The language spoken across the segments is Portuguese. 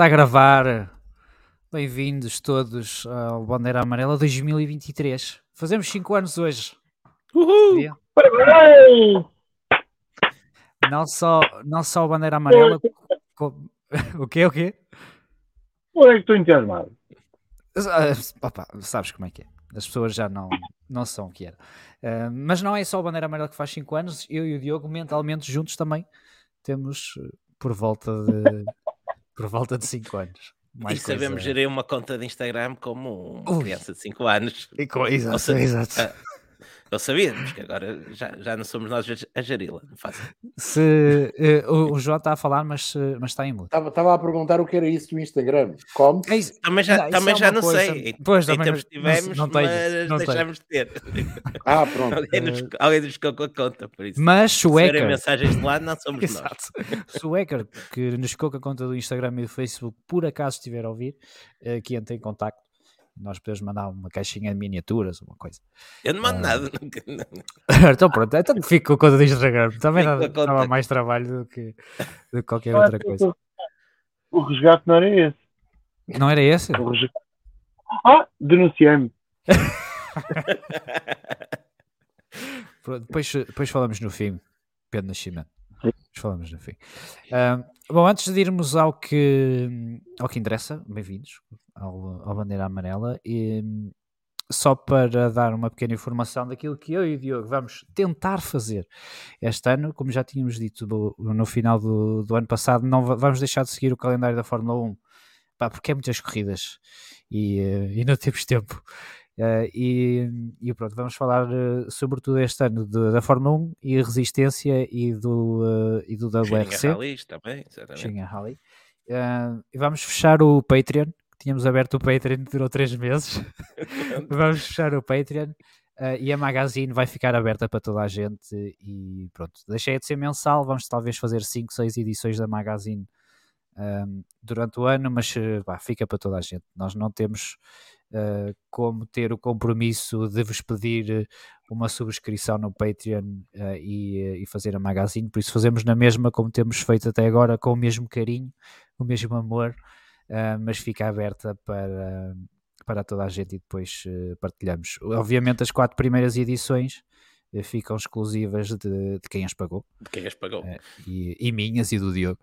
Está a gravar. Bem-vindos todos ao Bandeira Amarela 2023. Fazemos 5 anos hoje. Uhul! Parabéns! Não só, não só o Bandeira Amarela. co- O quê? O quê? Olha que estou entusiasmado. Ah, opa, sabes como é que é. As pessoas já não, não são o que era. Ah, mas não é só o Bandeira Amarela que faz 5 anos. Eu e o Diogo, mentalmente juntos também, temos eh, por volta de por volta de 5 anos. Mais e sabemos coisa- gerir uma conta de Instagram como uma Ui. criança de 5 anos. E co- Exato, seja, exato. Eu sabíamos que agora já, já não somos nós a- a geri-la. Não faz. Se, eh, o, o João está a falar, mas, eh, mas está em mudo. Estava a perguntar o que era isso do Instagram. Como? É isso. Também já, Não, isso também é já não coisa- sei. Pois, em também tempos não- tivemos, não tenho, mas não tenho. deixámos de ter. Ah, pronto. alguém, nos, alguém nos ficou com a conta, por isso. Mas Se Sueca, mensagens de lá, não somos nós. Exato. Se o hacker que nos ficou com a conta do Instagram e do Facebook por acaso estiver a ouvir, eh, que entre em contacto, nós podemos mandar uma caixinha de miniaturas, uma coisa. Eu não mando Ah. nada. nunca- então pronto, então fico com a conta do Instagram. Também dava mais trabalho do que, do que qualquer outra coisa. O resgate não era esse. Não era esse? O resgate... Ah, denunciei-me. Depois, depois falamos no fim, Pedro Nascimento. Falamos no fim. Ah, bom, antes de irmos ao que, ao que interessa, bem-vindos ao, ao Bandeira Amarela. E, só para dar uma pequena informação daquilo que eu e o Diogo vamos tentar fazer este ano, como já tínhamos dito no final do, do ano passado, não va- vamos deixar de seguir o calendário da Fórmula 1, pá, porque é muitas corridas e, eh, e não temos tempo. Eh, e, e pronto, vamos falar eh, sobretudo este ano de- da Fórmula 1 e resistência e do, eh, e do WRC. rallies também, exatamente. Sim, a Rally. Eh, e vamos fechar o Patreon, tínhamos aberto o Patreon, durou três meses. vamos fechar o Patreon eh, e a Magazine vai ficar aberta para toda a gente. E pronto, deixei de ser mensal. Vamos talvez fazer 5, 6 edições da Magazine ehm, durante o ano, mas pá, fica para toda a gente. Nós não temos eh, como ter o compromisso de vos pedir eh, uma subscrição no Patreon eh, e, e fazer a magazine, por isso fazemos na mesma como temos feito até agora, com o mesmo carinho, o mesmo amor, eh, mas fica aberta para, para toda a gente e depois partilhamos. Obviamente as quatro primeiras edições ficam exclusivas de, de quem as pagou, De quem as pagou? eh, e, e minhas e do Diogo.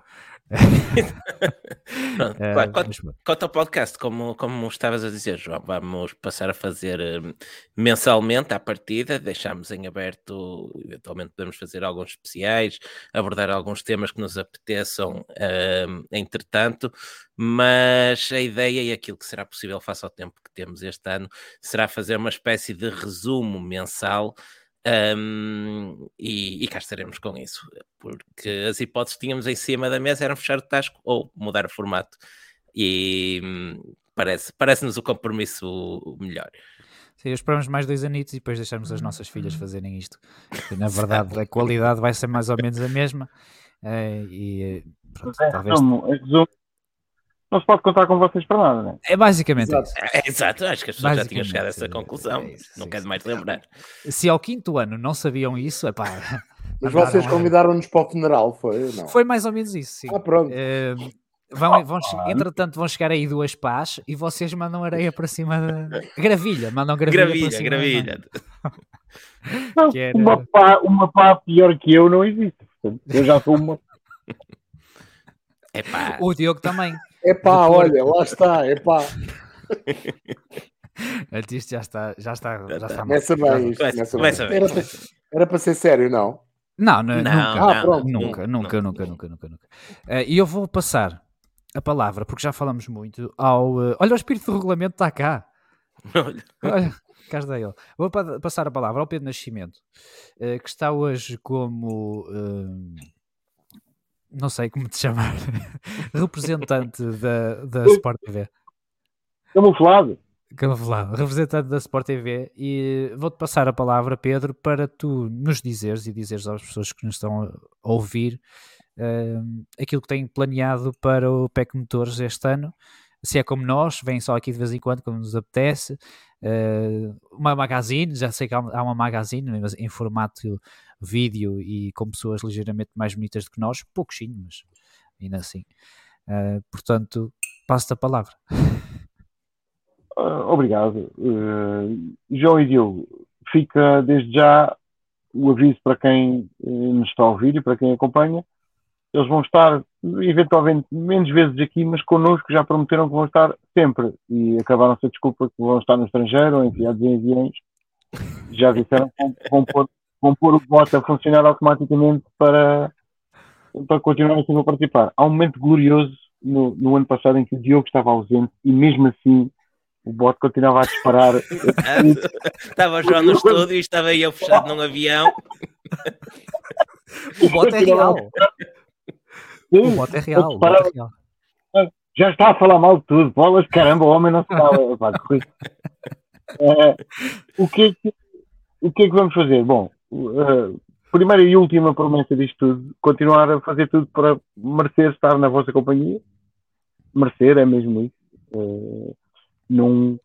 Pronto, Eh, quanto. Quanto ao podcast, como, como estavas a dizer, João, vamos passar a fazer hum, mensalmente à partida, deixamos em aberto, eventualmente podemos fazer alguns especiais, abordar alguns temas que nos apeteçam, hum, entretanto, mas a ideia e aquilo que será possível face ao tempo que temos este ano será fazer uma espécie de resumo mensal. Hum, e, e cá estaremos com isso, porque as hipóteses que tínhamos em cima da mesa eram fechar o tasco ou mudar o formato e hum, parece, parece-nos o compromisso melhor. Sim, esperamos mais dois anitos e depois deixarmos as nossas filhas fazerem isto. E, na verdade, a qualidade vai ser mais ou menos a mesma. eh, e eh, pronto, Em talvez. resumo, não se pode contar com vocês para nada, né? É basicamente Exato. isso. É, exato, acho que as pessoas já tinham chegado a essa Basicamente, conclusão, é isso, não sim, quero sim, mais lembrar. Se ao quinto ano não sabiam isso, epá, Mas Mandaram- vocês convidaram-nos para o funeral, foi? Não. foi mais ou menos isso, sim. Ah, pronto. Eh, vão, vão, che- entretanto, vão chegar aí duas pás e vocês mandam areia para cima da. Gravilha, mandam gravilha. para Gravilha, cima gravilha. Não, era- uma, pá, uma pá pior que eu não existe. Portanto, eu já sou uma. Epá, O Diogo também. Epá, olha, lá está, epá. Antes Isto já está, já está, já está. Começa bem isto. Começa- bem. Era, para, era para ser sério, não? Não, não, Não, nunca. Ah, não, pronto. Nunca, nunca, nunca, nunca, nunca, nunca. Eh, E eu vou passar a palavra, porque já falamos muito, ao. eh, olha, o espírito do regulamento está cá. olha, Olha, cá está ele. Vou pa- passar a palavra ao Pedro Nascimento, eh, que está hoje como. Não sei como te chamar, representante da, da Sport TV. Camuflado. Camuflado, representante da Sport TV, e vou-te passar a palavra, Pedro, para tu nos dizeres e dizeres às pessoas que nos estão a ouvir eh, aquilo que têm planeado para o PEC Motores este ano. Se é como nós, vêm só aqui de vez em quando, quando nos apetece. Eh, uma magazine, já sei que há uma magazine, mas em formato vídeo e com pessoas ligeiramente mais bonitas do que nós, pouquinho, mas ainda assim. Uh, portanto, passo-te a palavra. Uh, obrigado. Uh, João e Diogo, fica desde já o aviso para quem nos está a ouvir e para quem acompanha. Eles vão estar, eventualmente, menos vezes aqui, mas connosco já prometeram que vão estar sempre. E acabaram-se a desculpa que vão estar no estrangeiro ou enviados em aviões. Já disseram que vão, vão, pôr, vão pôr o bot a funcionar automaticamente para, para continuar assim a participar. Há um momento glorioso no, no ano passado em que o Diogo estava ausente e mesmo assim o bot continuava a disparar. estava já no estúdio e estava eu fechado num avião. o bot é real. O bot é real. O bot é real. Já está a falar mal de tudo. Bolas, caramba, o homem não se fala. uh, o, que é que, o que é que vamos fazer? Bom, uh, primeira e última promessa disto tudo, continuar a fazer tudo para merecer estar na vossa companhia. Merecer é mesmo isso. Uh, não,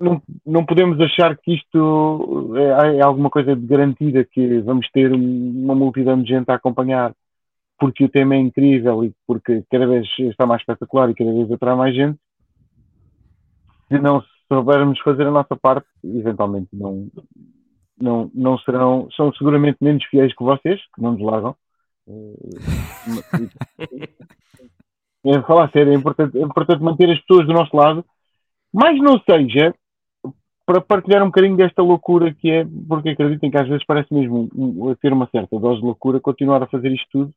não, não podemos achar que isto é, é, alguma coisa de garantida, que vamos ter uma multidão de gente a acompanhar porque o tema é incrível e porque cada vez está mais espetacular e cada vez atrai mais gente. Se não soubermos fazer a nossa parte, eventualmente não, não, não serão, são seguramente menos fiéis que vocês, que não nos largam. É, falar sério, é importante, é importante manter as pessoas do nosso lado, mas não seja para partilhar um bocadinho desta loucura que é, porque acreditem que às vezes parece mesmo ter uma certa dose de loucura continuar a fazer isto tudo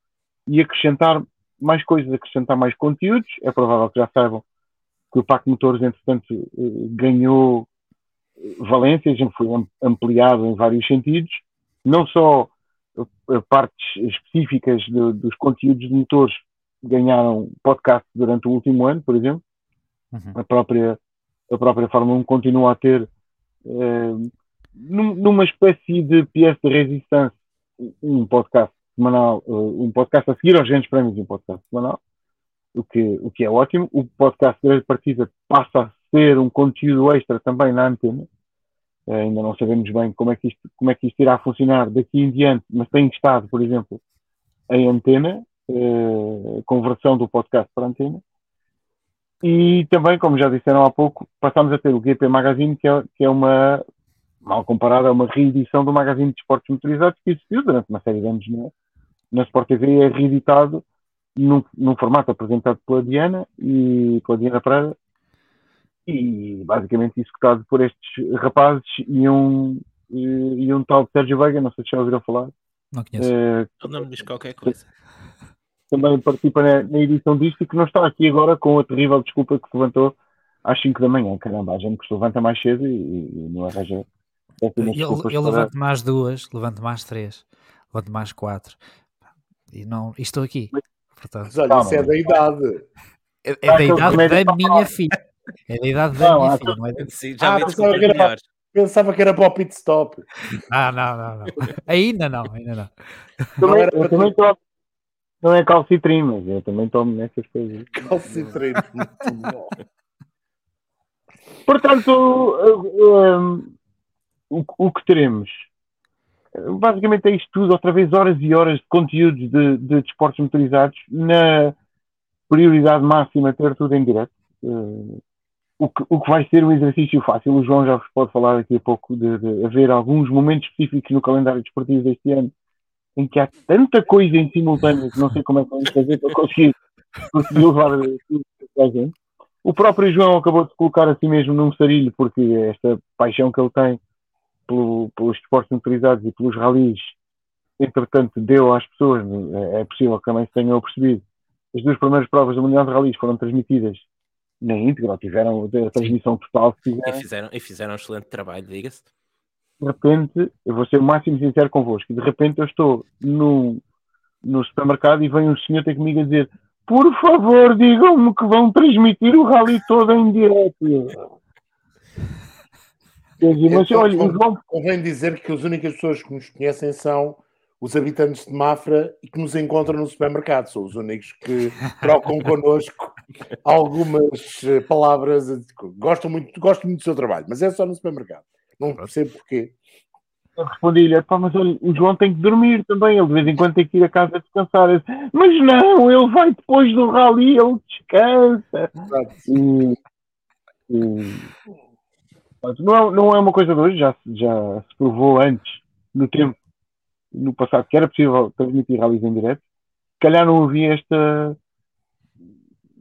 e acrescentar mais coisas, acrescentar mais conteúdos. É provável que já saibam que o Pacto Motores, entretanto, eh, ganhou valências, foi ampliado em vários sentidos, não só eh, partes específicas de, dos conteúdos de motores ganharam podcast durante o último ano, por exemplo, uhum. a própria a própria Fórmula 1 continua a ter eh, numa espécie de pièce de resistência um podcast semanal, uh, um podcast a seguir aos grandes prémios um podcast semanal, o que, o que é ótimo. O podcast de grande partida passa a ser um conteúdo extra também na antena. Uh, ainda não sabemos bem como é, que isto, como é que isto irá funcionar daqui em diante, mas tem estado, por exemplo, em antena, uh, conversão do podcast para antena. E também, como já disseram há pouco, passamos a ter o GP Magazine, que é, que é uma, mal comparada, é uma reedição do Magazine de Esportes Motorizados que existiu durante uma série de anos na, na Sport TV, é reeditado num, num formato apresentado pela Diana e pela Diana Pereira e basicamente executado por estes rapazes e um, e, e um tal de Sérgio Veiga, não sei se já ouviram falar. Não conheço. É, não me diz qualquer coisa também participa na, na, edição disto e que não está aqui agora com a terrível desculpa que se levantou às 5 da manhã. Caramba, a gente que se levanta mais cedo e, e não arranja. Eu, eu levanto mais duas, levanto mais três, levanto mais quatro. E, não, e estou aqui. Portanto, mas olha, isso é da idade. É, é da idade da minha filha. É da idade da não, minha filha, não é da... Sim, já ah, pensava, que era, pensava que era para o pit stop. Ah, não, não, não. Ainda não, ainda não. Também, eu também estou não é calcitrim, mas eu também tomo nessas coisas. Calcitrim, muito bom. Portanto, um, o, o, que teremos? Basicamente é isto tudo, outra vez horas e horas de conteúdos de, de desportos motorizados, na prioridade máxima ter tudo em direto. Uh, o, que, o que vai ser um exercício fácil, o João já vos pode falar daqui a pouco de, de haver alguns momentos específicos no calendário desportivo deste ano em que há tanta coisa em simultâneo que não sei como é que vamos fazer para conseguir, conseguir levar tudo a gente. O próprio João acabou de colocar a si mesmo num sarilho, porque esta paixão que ele tem pelo, pelos esportes motorizados e pelos ralis, entretanto, deu às pessoas, é, é possível que também se tenham percebido, as duas primeiras provas do Mundial de Ralis foram transmitidas na íntegra, tiveram a transmissão total. Fizeram. E, fizeram, e fizeram um excelente trabalho, diga-se de repente, eu vou ser o máximo sincero convosco, de repente eu estou no, no supermercado e vem um senhor ter comigo a dizer por favor, digam-me que vão transmitir o rally todo em direto. Mas olha, vão... convém dizer que as únicas pessoas que nos conhecem são os habitantes de Mafra e que nos encontram no supermercado. São os únicos que trocam connosco algumas eh, palavras. Gostam muito, gosto muito do seu trabalho, mas é só no supermercado. Não percebo porquê. Eu respondi-lhe, pá, mas olha, o João tem que dormir também, ele de vez em quando tem que ir a casa descansar. Eu disse, mas não, ele vai depois do rally, ele descansa. E, e, não, é, não é uma coisa de hoje, já, já se provou antes, no tempo, no passado, que era possível transmitir rallies em direto. Se calhar não havia esta,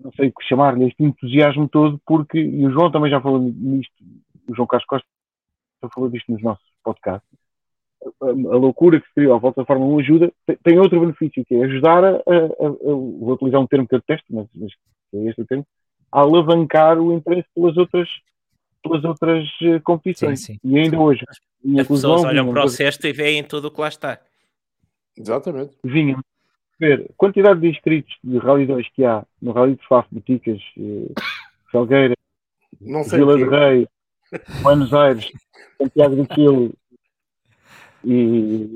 não sei o que chamar-lhe, este entusiasmo todo, porque, e o João também já falou nisto, o João Carlos Costa já falou disto nos nossos podcasts, a, a loucura que se criou à volta da Fórmula 1 ajuda, tem, tem, outro benefício, que é ajudar a, a, a, vou utilizar um termo que eu detesto, mas, mas é este o termo, a alavancar o interesse pelas outras, pelas outras eh, competições. Sim, sim. E ainda hoje. As pessoas olham para o cesto e veem tudo o que lá está. Exatamente. Vinham ver a quantidade de inscritos de Rally 2 que há no Rally de Faf, Boticas, eh, Salgueira, Vila de Rei, Buenos Aires, Santiago do Chile e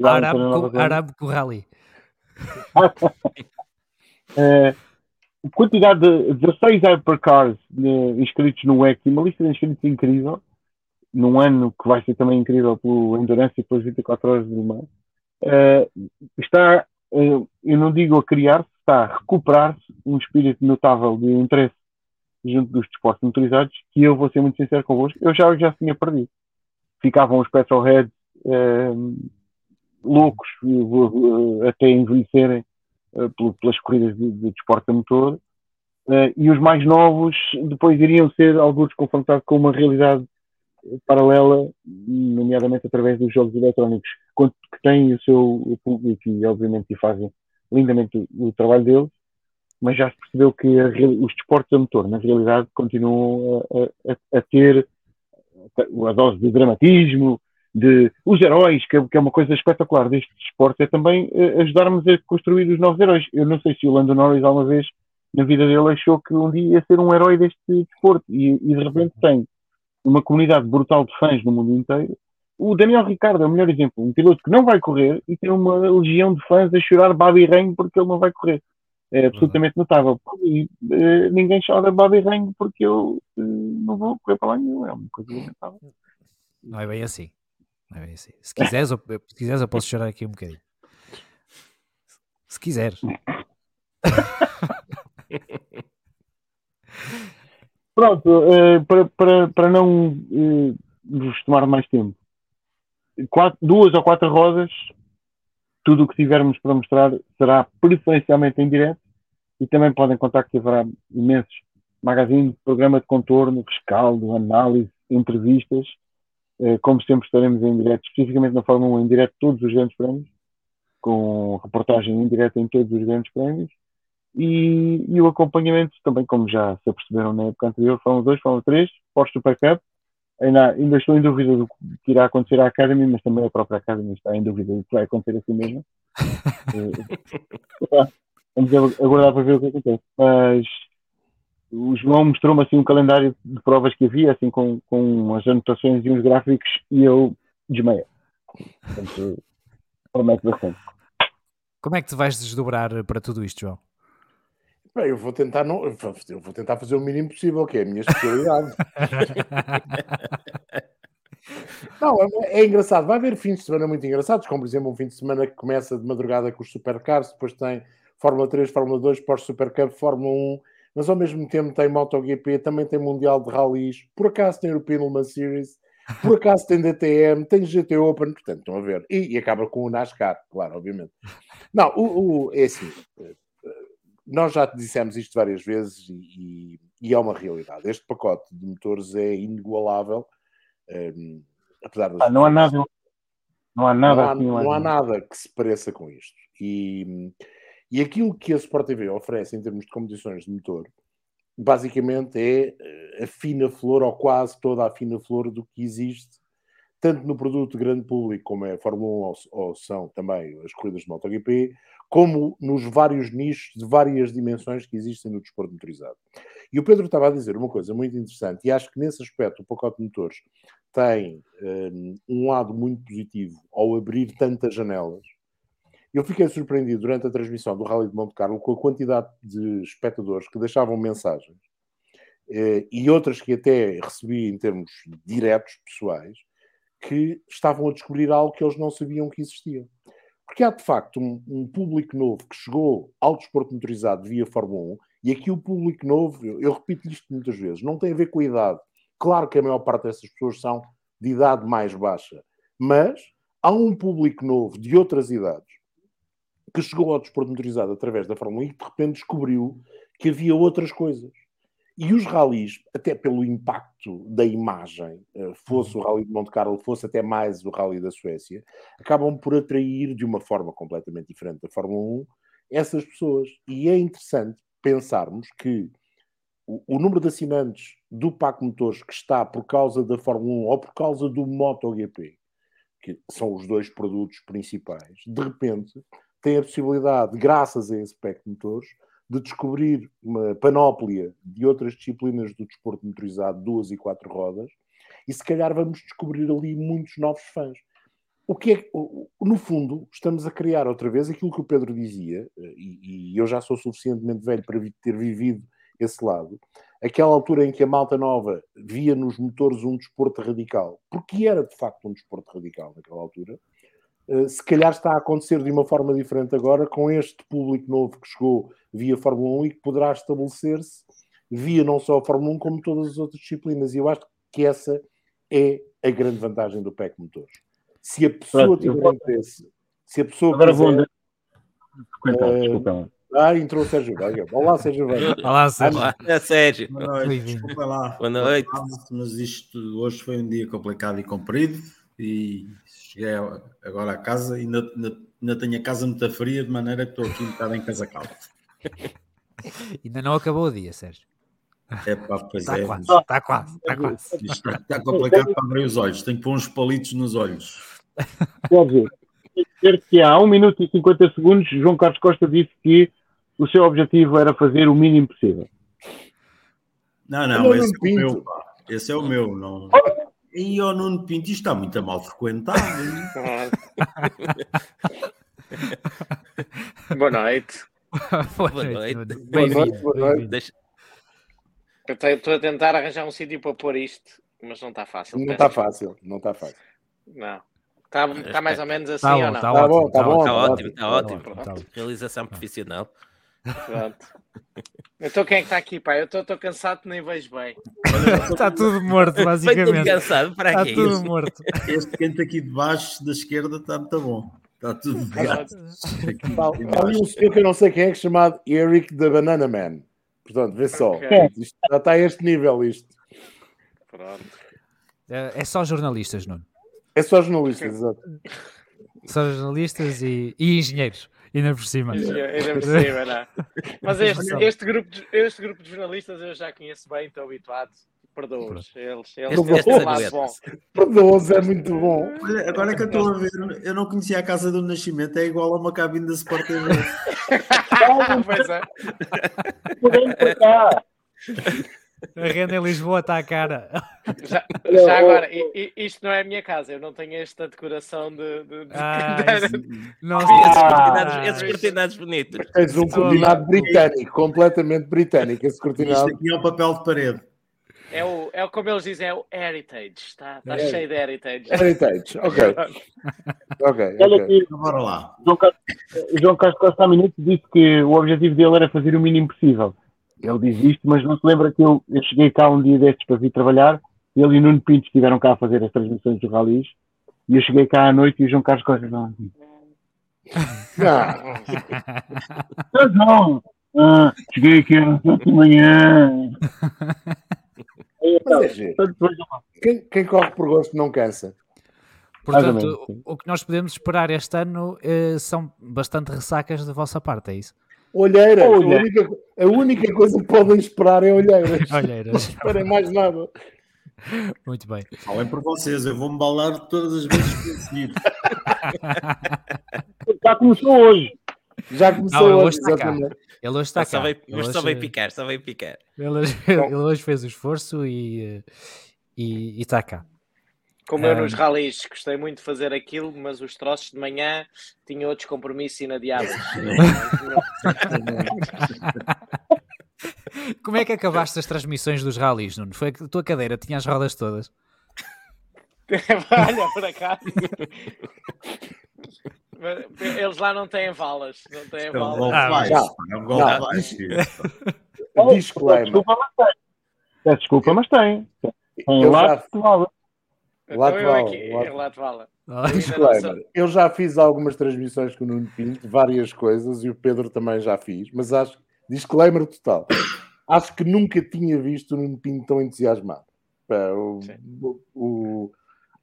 Arábico Rally. uh, quantidade de 16 hypercars uh, inscritos no WEC e uma lista de inscritos incrível num ano que vai ser também incrível pelo Endurance e pelas 24 horas de Le uh, está eu não digo a criar-se, está a recuperar-se um espírito notável de interesse junto dos desportos motorizados, que eu vou ser muito sincero convosco, eu já, já tinha perdido. Ficavam os petrolheads eh, loucos até envelhecerem pelas corridas de, de desporto a motor, eh, e os mais novos depois iriam ser alguns confrontados com uma realidade paralela, nomeadamente através dos jogos eletrónicos, que têm o seu público e, obviamente, fazem lindamente o, o trabalho deles, mas já se percebeu que a, os desportos a motor, na realidade, continuam a, a, a, ter a dose de dramatismo, de os heróis, que é, que é uma coisa espetacular deste desporto, é também uh, ajudarmos a construir os novos heróis. Eu não sei se o Lando Norris alguma vez na vida dele achou que um dia ia ser um herói deste desporto e, e de repente tem uma comunidade brutal de fãs no mundo inteiro. O Daniel Ricardo é o melhor exemplo. Um piloto que não vai correr e tem uma legião de fãs a chorar Babi Rain porque ele não vai correr. É absolutamente notável. E uh, ninguém chora Babi Rain porque eu uh, não vou correr para lá nenhum. É uma coisa lamentável. Não é bem assim. Se quiseres, eu, se quiseres, eu posso chorar aqui um bocadinho. Se quiseres. Pronto, uh, para, para, para não uh, vos tomar mais tempo, quatro, duas ou quatro rodas, tudo o que tivermos para mostrar será preferencialmente em direto e também podem contar que haverá imensos magazines, programa de contorno, rescaldo, análise, entrevistas. Uh, como sempre, estaremos em direto, especificamente na Fórmula 1, em direto todos os grandes prémios, com reportagem em direto em todos os grandes prémios e, e, o acompanhamento também, como já se aperceberam na época anterior, foram dois, foram três, pós Super Cup. Ainda, ainda estou em dúvida do que irá acontecer à Academy, mas também a própria Academy está em dúvida do que vai acontecer assim mesmo. Eh, vamos aguardar para ver o que acontece. Mas o João mostrou-me assim um calendário de provas que havia, assim com, com umas anotações e uns gráficos, e eu desmaiei. Portanto, promete bastante. Como é que te vais desdobrar para tudo isto, João? Bem, eu vou tentar não, eu vou tentar fazer o mínimo possível, que é a minha especialidade. não, é, é, engraçado. Vai haver fins de semana muito engraçados, como por exemplo um fim de semana que começa de madrugada com os Supercars, depois tem Fórmula 3, Fórmula 2, pós-Super Cup, Fórmula 1, mas ao mesmo tempo tem MotoGP, também tem Mundial de Rallys, por acaso tem European Le Mans Series, por acaso tem DTM, tem GT Open, portanto, estão a ver. E, e acaba com o NASCAR, claro, obviamente. Não, o, o, é assim, nós já dissemos isto várias vezes e, e, é uma realidade. Este pacote de motores é inigualável, um, apesar de. Ah, não há nada. Não há nada, não há, não há nada que se pareça com isto. E, e aquilo que a Sport TV oferece em termos de competições de motor, basicamente é eh, a fina flor, ou quase toda a fina flor do que existe, tanto no produto de grande público, como é a Fórmula 1 ou, são também as corridas de MotoGP, como nos vários nichos de várias dimensões que existem no desporto motorizado. E o Pedro estava a dizer uma coisa muito interessante, e acho que nesse aspecto o pacote de motores tem um, um lado muito positivo ao abrir tantas janelas. Eu fiquei surpreendido durante a transmissão do Rally de Monte Carlo com a quantidade de espectadores que deixavam mensagens eh, e outras que até recebi em termos diretos, pessoais, que estavam a descobrir algo que eles não sabiam que existia. Porque há de facto um, um público novo que chegou ao desporto motorizado via Fórmula 1, e aqui o público novo, eu, eu repito isto muitas vezes, não tem a ver com a idade. Claro que a maior parte dessas pessoas são de idade mais baixa, mas há um público novo de outras idades que chegou ao desporto motorizado através da Fórmula 1 e de repente descobriu que havia outras coisas. E os ralis, até pelo impacto da imagem, eh, fosse o Rally de Monte Carlo, fosse até mais o Rally da Suécia, acabam por atrair de uma forma completamente diferente da Fórmula 1 essas pessoas. E é interessante pensarmos que o, o número de assinantes do PAC Motores que está por causa da Fórmula 1 ou por causa do MotoGP, que são os dois produtos principais, de repente tem a possibilidade, graças a esse PAC Motores, de descobrir uma panóplia de outras disciplinas do desporto motorizado, duas e quatro rodas, e se calhar vamos descobrir ali muitos novos fãs. O que é, no fundo, estamos a criar outra vez aquilo que o Pedro dizia, e, e eu já sou suficientemente velho para ter vivido esse lado, aquela altura em que a malta nova via nos motores um desporto radical, porque era de facto um desporto radical naquela altura, eh, se calhar está a acontecer de uma forma diferente agora com este público novo que chegou via Fórmula 1 e que poderá estabelecer-se via não só a Fórmula 1 como todas as outras disciplinas. E eu acho que essa é a grande vantagem do PEC Motores. Se a pessoa tiver vou... interesse, se a pessoa agora quiser, vou uh, Desculpa. Ah, entrou o Sérgio Veiga. Olá, Sérgio Veiga. Olá, Sérgio. Olá, é Sérgio. Boa noite. Desculpa lá. Boa noite. Mas isto hoje foi um dia complicado e comprido e cheguei agora à casa e ainda, ainda, ainda tenho a casa muito fria, de maneira que estou aqui um bocado em casa calma. ainda não acabou o dia, Sérgio. É pá, pois está é. Quase, está quase, está quase. Isto está, complicado para abrir os olhos. Tenho que pôr uns palitos nos olhos. Quer dizer, dizer que há 1 minuto e 50 segundos, João Carlos Costa disse que o seu objetivo era fazer o mínimo possível. Não, não, esse é o meu. Pá. Esse é o meu. Não... E o Nuno Pinto está muito mal frequentado. Boa noite. Boa, Boa noite. noite. Boa noite. bem-vindo. Deixa- Eu estou a tentar arranjar um sítio para pôr isto, mas não está fácil. Não está fácil, não está fácil. Não. Está tá mais ou menos assim Tá ou bom, não? tá Tá ótimo. bom, tá bom. Está ótimo, ótimo, está tá ótimo. ótimo, tá ótimo. Realização profissional. Pronto. Então quem é que está aqui, pá? Eu estou cansado nem vejo bem. Está tudo morto, basicamente. cansado, para Está tudo morto. Este canto aqui de baixo da esquerda está muito bom. Está tudo ligado. Aqui Há um senhor que eu não sei quem é, que é chamado Eric the Banana Man. Portanto, vê só. Ok. Isto já está a este nível isto. Pronto. É é só jornalistas, Nuno. É só jornalistas, exato. Só jornalistas e, e engenheiros. Ainda por cima. Ainda por cima, não. Mas este, este, grupo de, este grupo de jornalistas eu já conheço bem, estou habituado. Perdoo-os. Eles, eles é. Perdoa-os, é muito bom. Olha, agora que eu estou a ver, eu não conhecia a casa do nascimento, é igual a uma cabine da Sport TV. é. Podemos para cá. A renda em Lisboa está à cara. Já, já agora, isto não é a minha casa, eu não tenho esta decoração de. de- de- Ah, Não, Esses Ah, cortinados, esses cortinados bonitos. Tens um cortinado britânico, completamente britânico, esse Isto cortinado. aqui é um papel de parede. É, o, é o como eles dizem, é o heritage. Está, está É. cheio de heritage. Heritage, ok. Ok, Olha aqui, bora lá. João Carlos, João Carlos Costa há minutos disse que o objetivo dele era fazer o mínimo possível. Ele diz isto, mas não se lembra que eu, eu cheguei cá um dia destes para vir trabalhar, ele e o Nuno Pinto estiveram cá a fazer as transmissões dos ralis, e eu cheguei cá à noite e o João Carlos Costa não. Não, não! Ah, cheguei aqui às 8 da manhã. Então, mas é. Quem, quem corre por gosto não cansa. Portanto, o que nós podemos esperar este ano eh, são bastante ressacas da vossa parte, é isso? Olheiras, a Olha. única, a única coisa que podem esperar é olheiras. Não Olheiras. esperem mais nada. Muito bem. Falem por vocês, eu vou-me balar todas as vezes que conseguir. Já começou hoje. Já Não, começou ele hoje, hoje está cá. exatamente. Ele hoje está cá. veio, Ele mas só hoje- veio picar, só veio picar. Ele hoje, ele hoje fez o esforço e, eh, e, e está cá. Como eu Ah. nos ralis gostei muito de fazer aquilo, mas os troços de manhã tinham outros compromissos inadiáveis. Como é que acabaste as transmissões dos ralis, Nuno? Foi a tua cadeira, tinha as rodas todas. Olha, por acaso. Eles lá não têm valas. Não têm É um valas. golpe Ah, É um Disclaimer. Desculpa, mas tem. Desculpa, mas tem. Lá já- vale. Então eu Latvala, aqui, Lat- lá te vala. Ah, Disclaimer. Eu já fiz algumas transmissões com o Nuno Pinto, várias coisas, e o Pedro também já fiz, mas acho. Disclaimer total. Acho que nunca tinha visto o Nuno Pinto tão entusiasmado. O- o- o-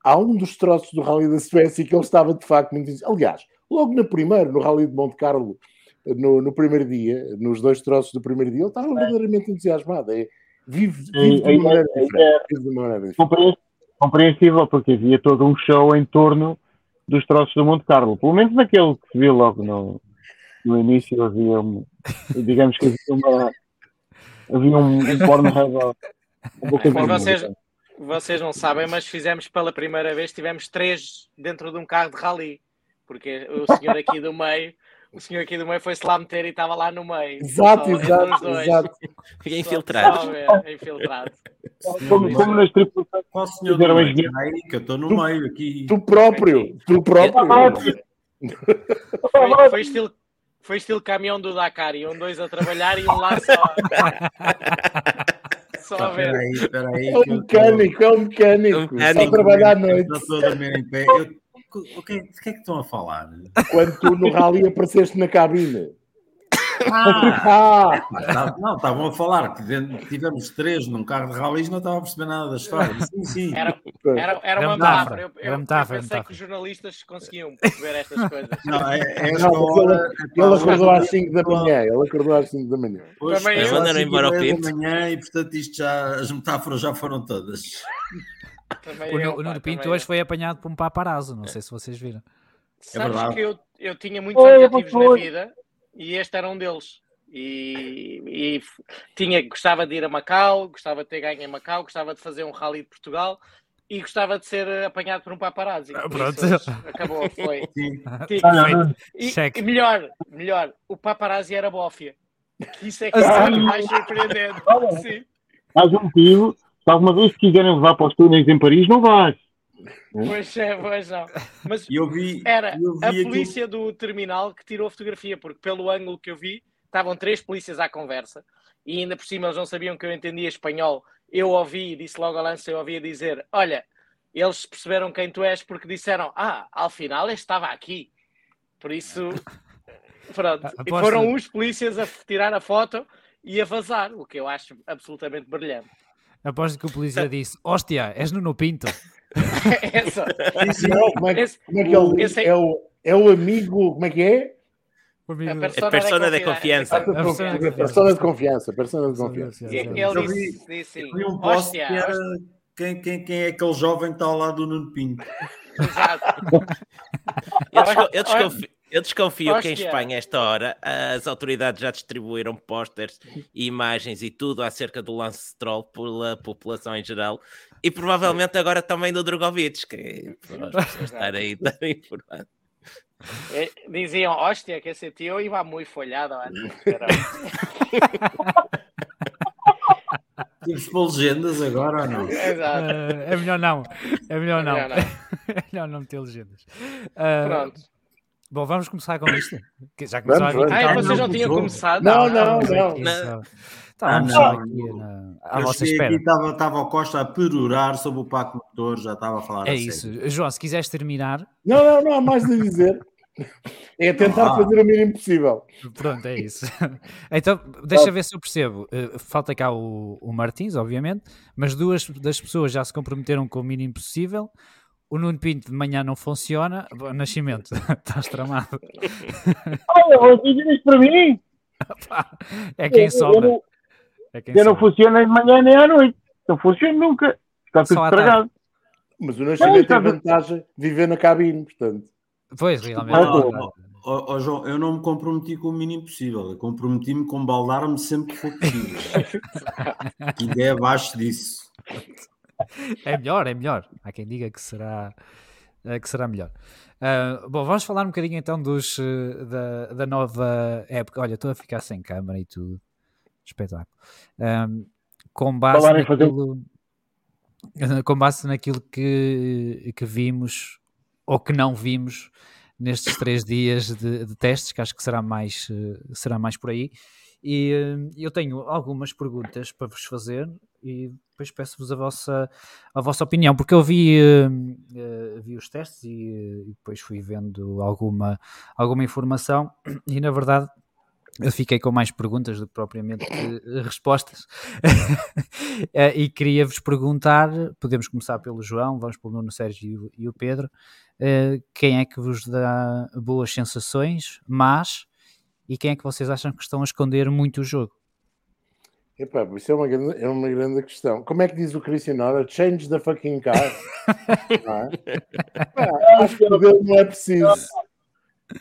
Há um dos troços do Rally da Suécia que ele estava de facto muito entusiasmado. Aliás, logo no primeiro, no Rally de Monte Carlo, no, no primeiro dia, nos dois troços do primeiro dia, ele estava verdadeiramente entusiasmado. É, vive, vive de É, é, uma maneira é, diferente. Vive de uma maneira diferente. Compre- Compreensível, porque havia todo um show em torno dos troços do Monte Carlo. Pelo menos naquele que se viu logo no, no início, havia um, digamos que havia uma. Havia um, um Pornhub vocês, vocês não sabem, mas fizemos pela primeira vez, tivemos três dentro de um carro de rally. Porque o senhor aqui do meio, o senhor aqui do meio foi-se lá meter e estava lá no meio. Exato, Só exato, dois. exato. Fiquei Só- infiltrado. só ver, infiltrado. Como, como nas tripulações. Qual senhor do meio? aí, que eu estou no meio aqui. Tu próprio, tu próprio. Foi, foi estilo, foi estilo caminhão do Dakar, iam dois a trabalhar e um lá só. Só a Espera ver. aí, espera aí. É um mecânico, é um mecânico. É um mecânico. Só trabalhar à noite. eu Estou a dormir em pé. Eu- O que, é- o que é que estão a falar? Quando tu no rally apareceste na cabine. Ah, Ah, tá- não, estavam a falar que tivemos três num carro de ralis, não estava a perceber nada da história. Sim, sim. Era, era, era Era uma metáfora, metáfora. Eu, era eu- eu metáfora, pensei metáfora. que os jornalistas conseguiam perceber estas coisas. Não, é, é Não, hora. ele acordou às 5 da manhã. Ele acordou às 5 da manhã. Hoje Também é eu. cinco embora o meia Pinto. da manhã e portanto isto já, as metáforas já foram todas. Também O, eu, Nu- o pá, Nuno Pinto hoje eu. foi apanhado por um paparazzo, não sei se vocês viram. Sabes verdade. que eu, eu tinha muitos Oi, objetivos na vida e este era um deles. E, e tinha, gostava de ir a Macau, gostava de ter ganho em Macau, gostava de fazer um rally de Portugal e gostava de ser apanhado por um paparazzi. Ah, pronto. isso, acabou, foi. Olha, E, e melhor, melhor, o paparazzi era bófia. Isso é que Ah, é mais surpreendente. Sim. mais um motivo. Se alguma vez quiserem levar para os túneis em Paris, não vais. Pois é, pois não. Mas E eu vi. Era eu vi a aquilo- polícia do terminal que tirou a fotografia, porque pelo ângulo que eu vi, estavam três polícias à conversa e ainda por cima eles não sabiam que eu entendia espanhol. Eu ouvi, disse logo ao lance, eu ouvia dizer: Olha, eles perceberam quem tu és porque disseram: Ah, ao final este estava aqui. Por isso, pronto. E Aposto- foram os polícias a tirar a foto e a vazar, o que eu acho absolutamente brilhante. Aposto que o polícia disse: Hóstia, és Nuno Pinto. Essa, Não, como, é, que- esse- como é que ele esse é- o, é o amigo. Como é que é? A É persona, persona de de confiança. A persona de persona confiança. Persona de confiança. E- Ele disse, disse assim, um post "Hóstia, que era quem, quem, quem é aquele jovem que está ao lado do Nuno Pinto. Exato. Eu, desco- eu desconfio, que em Hóstia. Espanha, a esta hora, as autoridades já distribuíram pósteres e imagens e tudo acerca do Lance Stroll pela população em geral e provavelmente agora também do Drogovic, que é para as pessoas estarem estarem informadas. Eh, Diziam, hostia, que ese tío iba muy follado antes. Pero, Temos para legendas agora ou não? Exato. Ah, é melhor não. É melhor não. melhor não. É melhor não meter legendas. Ah, Pronto. Bom, vamos começar com isto. Que já começou Vamos, a. Ah, gritar. vocês não não, tinham não. começado? Não, não, Estávamos não. Não. Ah, Estávamos não. só aqui na- à Eu vossa espera. estava, estava o Costa a perorar sobre o Paco Motor, já estava a falar É a isso. sério. João, se quiseres terminar, Não, não, não há mais a dizer. É tentar Ah. fazer o mínimo possível. pronto, é isso. Então, deixa ver se eu percebo. Uh, Falta cá o, o Martins, obviamente, mas duas das pessoas já se comprometeram com o mínimo possível. O Nuno Pinto de manhã não funciona. Bom, Nascimento, estás tramado. Olha, vocês dizem para mim. É quem sobra. Eu, não- É quem eu não funciono nem de manhã nem à noite. Não funciona nunca. Está tudo estragado. Mas o Nascimento tem vantagem de viver na cabine, portanto. Pois, realmente. Ah, é ó, ó, João, eu não me comprometi com o mínimo possível. Eu comprometi-me com baldar-me sempre que for possível. ainda é abaixo disso. É melhor, é melhor. Há quem diga que será, eh, que será melhor. Ah, bom, vamos falar um bocadinho então dos, eh, da, da nova época. Olha, estou a ficar sem câmara e tudo. Espetáculo. Ahm, com base em fazer- naquilo, com base naquilo que, que vimos ou que não vimos nestes três dias de, de testes, que acho que será mais, será mais por aí. E eu tenho algumas perguntas para vos fazer e depois peço-vos a vossa, a vossa opinião, porque eu vi, uh, vi os testes e, e, depois fui vendo alguma, alguma informação e na verdade eu fiquei com mais perguntas do que propriamente respostas e queria-vos perguntar, podemos começar pelo João, vamos pelo Nuno Sérgio e o Pedro, quem é que vos dá boas sensações, mas e quem é que vocês acham que estão a esconder muito o jogo? Epá, isso é uma, grande, é uma grande questão. Como é que diz o Christian Nora? Change the fucking car. é? acho que o dele não é preciso.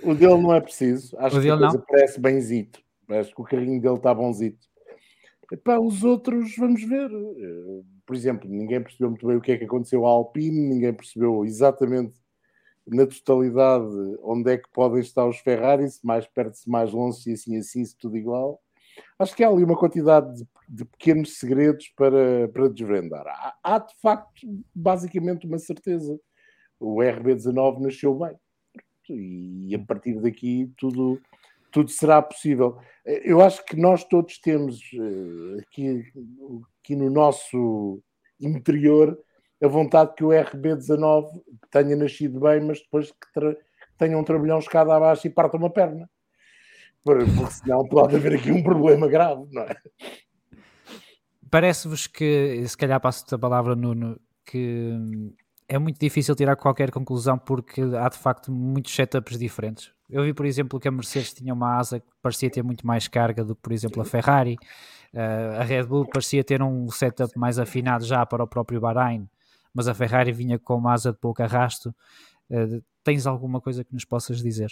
O dele não é preciso. Acho que a coisa não? parece benzito. Acho que o carrinho dele está bonzito. Epá, os outros, vamos ver. Por exemplo, ninguém percebeu muito bem o que é que aconteceu à Alpine, ninguém percebeu exatamente na totalidade onde é que podem estar os Ferrari, se mais perto, se mais longe, se assim, assim, se tudo igual. Acho que há ali uma quantidade de, de pequenos segredos para, para desvendar. Há, há, de facto, basicamente, uma certeza. O RB19 nasceu bem. E a partir daqui tudo, tudo será possível. Eu acho que nós todos temos eh, aqui, aqui no nosso interior a vontade que o RB19 tenha nascido bem, mas depois que tenha um trabalhão escada abaixo e parta uma perna porque senão pode haver aqui um problema grave, não é? Parece-vos que, se calhar passo a palavra, Nuno, que é muito difícil tirar qualquer conclusão porque há de facto muitos setups diferentes. Eu vi, por exemplo, que a Mercedes tinha uma asa que parecia ter muito mais carga do que, por exemplo, a Ferrari. Uh, a Red Bull parecia ter um setup mais afinado já para o próprio Bahrein, mas a Ferrari vinha com uma asa de pouco arrasto. Uh, tens alguma coisa que nos possas dizer?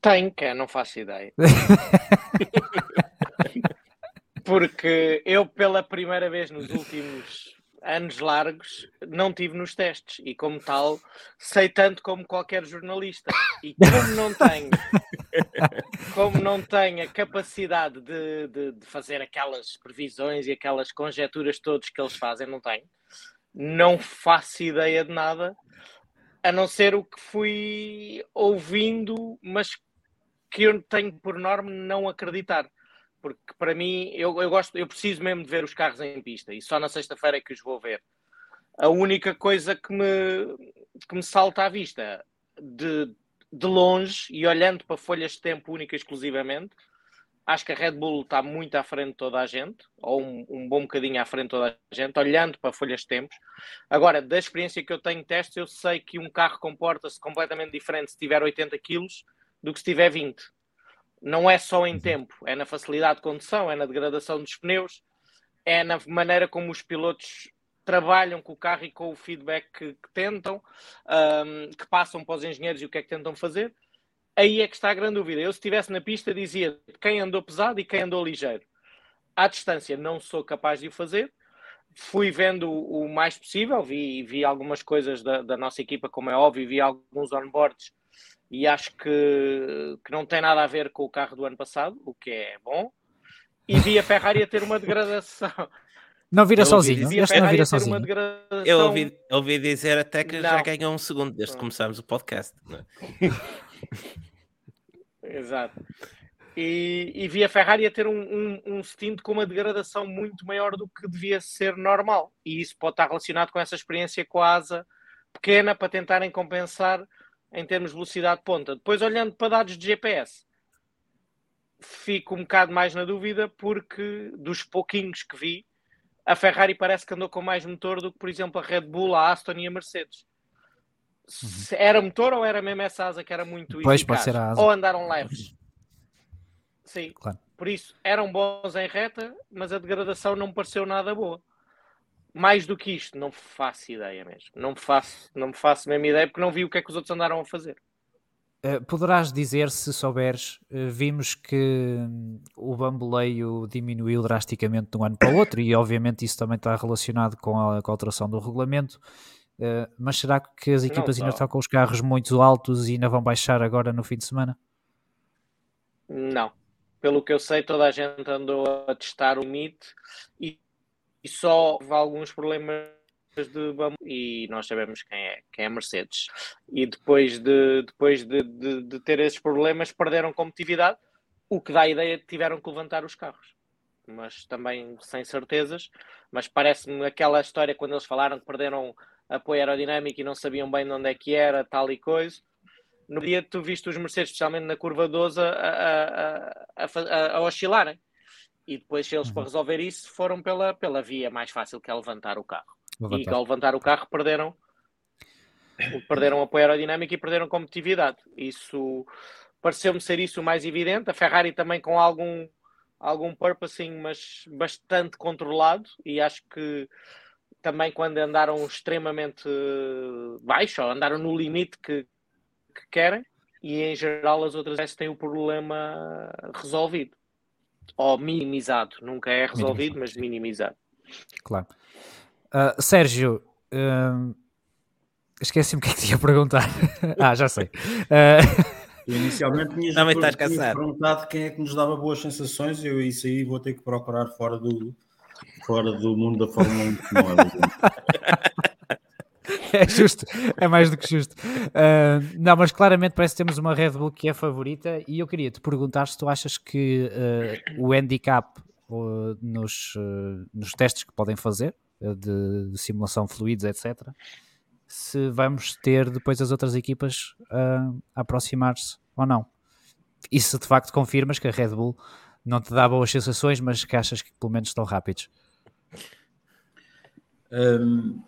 Tem, que é, não faço ideia. Porque eu, pela primeira vez nos últimos anos largos, não tive nos testes e, como tal, sei tanto como qualquer jornalista. E como não tenho, como não tenho a capacidade de, de, de fazer aquelas previsões e aquelas conjecturas todas que eles fazem, não tenho, não faço ideia de nada a não ser o que fui ouvindo, mas que eu tenho por norma não acreditar. Porque para mim, eu, eu gosto, eu preciso mesmo de ver os carros em pista e só na sexta-feira é que os vou ver. A única coisa que me, que me salta à vista de, de longe e olhando para folhas de tempo única e exclusivamente, acho que a Red Bull está muito à frente de toda a gente, ou um, um, bom bocadinho à frente de toda a gente, olhando para folhas de tempos. Agora, da experiência que eu tenho testes, eu sei que um carro comporta-se completamente diferente se tiver 80 kg do que se tiver 20. Não é só em tempo, é na facilidade de condução, é na degradação dos pneus, é na maneira como os pilotos trabalham com o carro e com o feedback que, que tentam, um, que passam para os engenheiros e o que é que tentam fazer. Aí é que está a grande dúvida. Eu, se estivesse na pista, dizia quem andou pesado e quem andou ligeiro. À distância, não sou capaz de o fazer. Fui vendo o mais possível, vi, vi algumas coisas da, da nossa equipa, como é óbvio, vi alguns onboards e acho que, que não tem nada a ver com o carro do ano passado, o que é bom. E vi a Ferrari a ter uma degradação. Não vira eu sozinho, este não vira sozinho. Eu ouvi, ouvi dizer até que não. já ganhou um segundo desde que começámos o podcast. É? Exato. E, e, vi a Ferrari a ter um, um, um stint com uma degradação muito maior do que devia ser normal. E isso pode estar relacionado com essa experiência com a asa pequena para tentarem compensar em termos de velocidade de ponta. Depois, olhando para dados de GPS, fico um bocado mais na dúvida porque dos pouquinhos que vi, a Ferrari parece que andou com mais motor do que, por exemplo, a Red Bull, a Aston e a Mercedes. Uhum. Era motor ou era mesmo essa asa que era muito pois, eficaz? Pode ser a asa. Ou andaram leves? Sim. Claro. Por isso, eram bons em reta, mas a degradação não pareceu nada boa mais do que isto, não faço ideia mesmo. Não me faço, não me faço mesmo ideia porque não vi o que é que os outros andaram a fazer. Uh, poderás dizer, se souberes, uh, vimos que um, o bamboleio diminuiu drasticamente de um ano para o outro e obviamente isso também está relacionado com a, com a alteração do regulamento. Uh, mas será que as equipas ainda estão com os carros muito altos e ainda vão baixar agora no fim de semana? Não. Pelo que eu sei, toda a gente andou a testar o MIT e só houve alguns problemas de e nós sabemos quem é, quem é Mercedes. E depois de, depois de, de, de ter esses problemas, perderam competitividade, o que dá a ideia de que tiveram que levantar os carros. Mas também sem certezas. Mas parece-me aquela história quando eles falaram que perderam apoio aerodinâmico e não sabiam bem de onde é que era, tal e coisa. No dia tu viste os Mercedes, especialmente na curva 12, a, a, a, a oscilarem. E depois, eles, para uhum. resolver isso, foram pela, pela via mais fácil que é levantar o carro. Levantar. E ao levantar o carro, perderam, perderam apoio aerodinâmico e perderam competitividade. Isso pareceu-me ser isso o mais evidente. A Ferrari também com algum, algum purposing, mas bastante controlado. E acho que também quando andaram extremamente baixo, ou andaram no limite que, que querem, e em geral as outras têm o problema resolvido ou minimizado. Nunca é resolvido, minimizado. mas minimizado. Claro. Uh, Sérgio, uh, esqueci-me o que é que te ia perguntar. ah, já sei. Uh... Inicialmente tinhas, Não, estás perguntado quem é que nos dava boas sensações. Eu isso aí vou ter que procurar fora do, fora do mundo da Fórmula 1. é justo, é mais do que justo. Uh, não, mas claramente parece que temos uma Red Bull que é favorita e eu queria te perguntar se tu achas que uh, o handicap uh, nos, nos testes que podem fazer, de, de, simulação fluidos, etc., se vamos ter depois as outras equipas a aproximar-se ou não. E se de facto confirmas que a Red Bull não te dá boas sensações, mas que achas que pelo menos estão rápidos. Um,